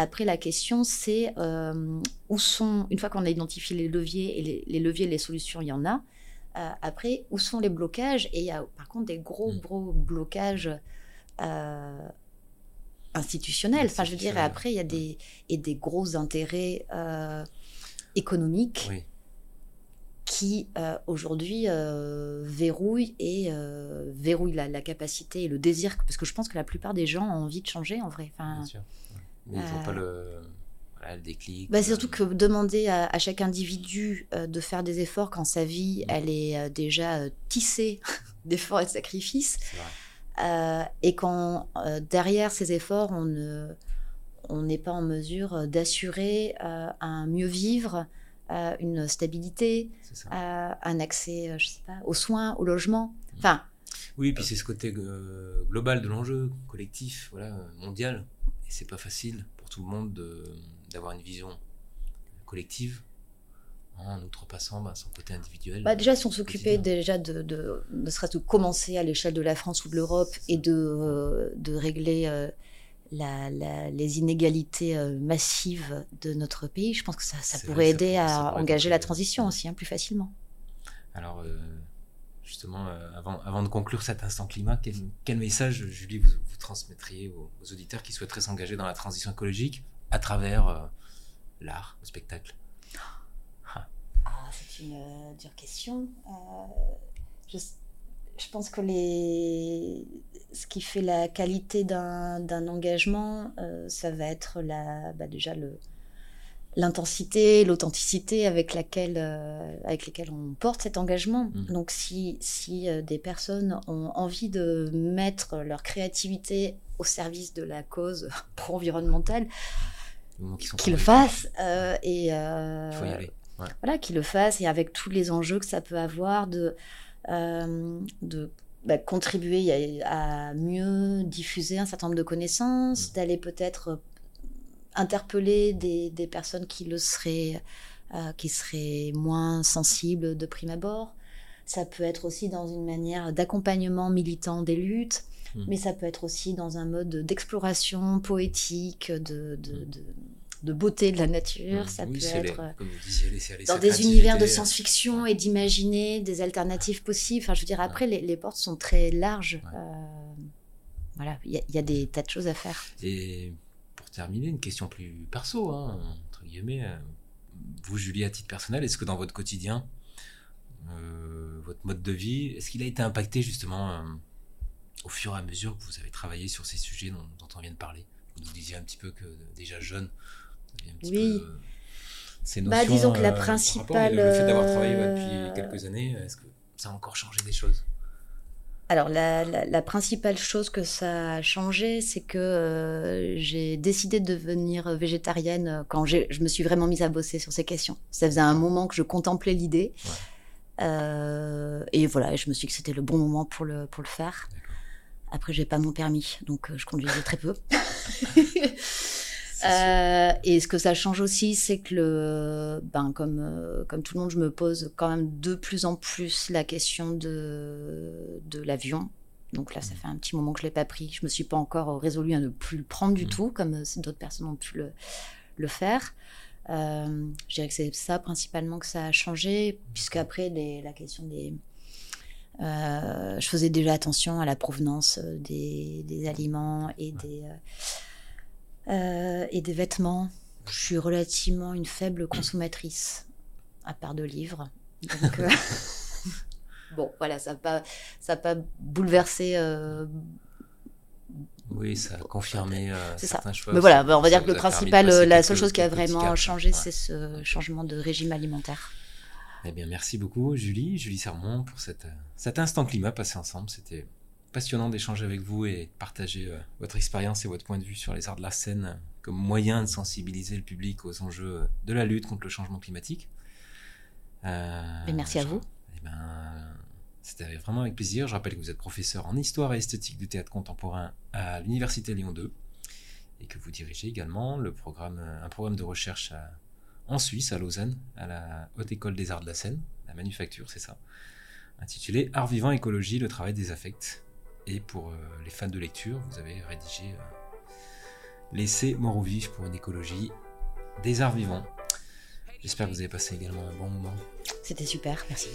Après, la question, c'est euh, où sont, une fois qu'on a identifié les leviers, et les, leviers, les solutions, il y en a. Euh, après, où sont les blocages? Et il y a par contre des gros, mm. gros blocages euh, institutionnels. Enfin, je veux dire, après, il y a des, et des gros intérêts économiques. qui aujourd'hui verrouillent et verrouillent la, la, capacité et le désir, parce que je pense que la plupart des gens ont envie de changer en vrai. Enfin, Bien sûr. Mais ils n'ont pas le, déclic. Bah, c'est surtout que demander à, chaque individu euh, de faire des efforts quand sa vie, mm. elle est euh, déjà euh, tissée d'efforts et de sacrifices, et quand derrière ces efforts, on ne on n'est pas en mesure d'assurer un mieux vivre, une stabilité, un accès, je sais pas, aux soins, au logement. Mm. Enfin. Oui, puis c'est ce côté global de l'enjeu, collectif, voilà, mondial. Et c'est pas facile pour tout le monde d'avoir une vision collective hein, en outrepassant bah, son côté individuel. Bah déjà, si on s'occupait déjà de, de, ne serait de commencer à l'échelle de la France ou de l'Europe et de, euh, de régler euh, la, les inégalités euh, massives de notre pays, je pense que ça, ça pourrait aider à engager la transition aussi hein, plus facilement. Alors, justement, avant, avant de conclure cet instant climat, quel, message, Julie, vous, transmettriez aux, auditeurs qui souhaiteraient s'engager dans la transition écologique? À travers euh, l'art, le spectacle ah, C'est une euh, dure question. Je, je, pense que les... ce qui fait la qualité d'un engagement, ça va être la, bah déjà le, l'intensité, l'authenticité avec laquelle, euh, avec lesquelles on porte cet engagement. Mm. Donc si, si euh, des personnes ont envie de mettre leur créativité au service de la cause pro-environnementale, qu'ils le fassent euh, et voilà qu'ils le fassent et avec tous les enjeux que ça peut avoir de de bah, contribuer à, mieux diffuser un certain nombre de connaissances, mm. d'aller peut-être interpeller des, des personnes qui le seraient, euh, qui seraient moins sensibles de prime abord. Ça peut être aussi dans une manière d'accompagnement militant des luttes, mmh. mais ça peut être aussi dans un mode d'exploration poétique, de, de, de, de, beauté de la nature. Mmh. Ça peut être euh, dans des univers de science-fiction et d'imaginer des alternatives possibles. Enfin, je veux dire, après, les, les portes sont très larges. Euh, voilà, il y, y, a des tas de choses à faire. Et terminer, une question plus perso, hein, entre guillemets. Euh, vous, Julie, à titre personnel, est-ce que dans votre quotidien, euh, votre mode de vie, est-ce qu'il a été impacté justement euh, au fur et à mesure que vous avez travaillé sur ces sujets dont, on vient de parler? Vous nous disiez un petit peu que déjà jeune, oui. peu, ces bah, notions, bah, disons que la principale. le fait d'avoir travaillé depuis quelques années, est-ce que ça a encore changé des choses? Alors, la, principale chose que ça a changé, c'est que euh, j'ai décidé de devenir végétarienne quand je me suis vraiment mise à bosser sur ces questions. Ça faisait un moment que je contemplais l'idée. Euh, et voilà, je me suis dit que c'était le bon moment pour le, pour le faire. Après, j'ai pas mon permis, donc euh, je conduisais très peu. Euh, et ce que ça change aussi, c'est que le, ben, comme, euh, comme tout le monde, je me pose quand même de plus en plus la question de, de l'avion. Donc là, ça mmh. fait un petit moment que je l'ai pas pris. Je me suis pas encore résolu à ne plus le prendre du mmh. tout, comme euh, d'autres personnes ont pu le, le faire. Je dirais que c'est ça principalement que ça a changé, puisqu'après, la question des, euh, je faisais déjà attention à la provenance des, des aliments et des, euh, et des vêtements. Je suis relativement une faible consommatrice, à part de livres. Donc, euh, bon, voilà, ça n'a pas, ça pas bouleversé. Euh, oui, ça a confirmé certains choix. Mais voilà, on va dire que le principal, la seule chose qui a vraiment changé, c'est ce changement de régime alimentaire. Eh bien, merci beaucoup, Julie, Julie Sermon, pour cette, cet instant climat passé ensemble. C'était passionnant d'échanger avec vous et de partager euh, votre expérience et votre point de vue sur les arts de la scène euh, comme moyen de sensibiliser le public aux enjeux de la lutte contre le changement climatique. Euh, et merci à vous. eh ben, c'était vraiment avec plaisir. Je rappelle que vous êtes professeur en histoire et esthétique du théâtre contemporain à l'Université Lyon 2 et que vous dirigez également le programme, un programme de recherche en Suisse, à Lausanne, à la Haute École des Arts de la Seine, la manufacture, c'est ça, intitulé Art vivant, écologie, le travail des affects. Et pour euh, les fans de lecture, vous avez rédigé euh, L'essai mort ou vif pour une écologie des arts vivants. J'espère que vous avez passé également un bon moment. C'était super, merci.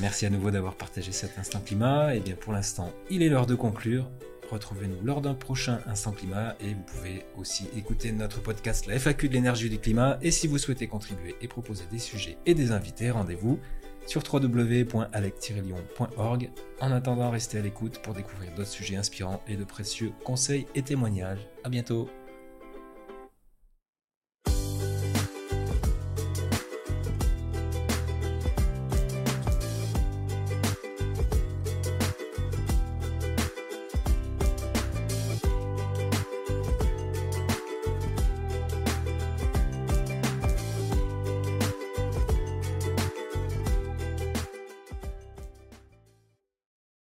Merci à nouveau d'avoir partagé cet instant climat. Et bien pour l'instant, il est l'heure de conclure. Retrouvez-nous lors d'un prochain Instant Climat et vous pouvez aussi écouter notre podcast La FAQ de l'énergie et du climat. Et si vous souhaitez contribuer et proposer des sujets et des invités, rendez-vous sur www.alec-lyon.org. En attendant, restez à l'écoute pour découvrir d'autres sujets inspirants et de précieux conseils et témoignages. À bientôt!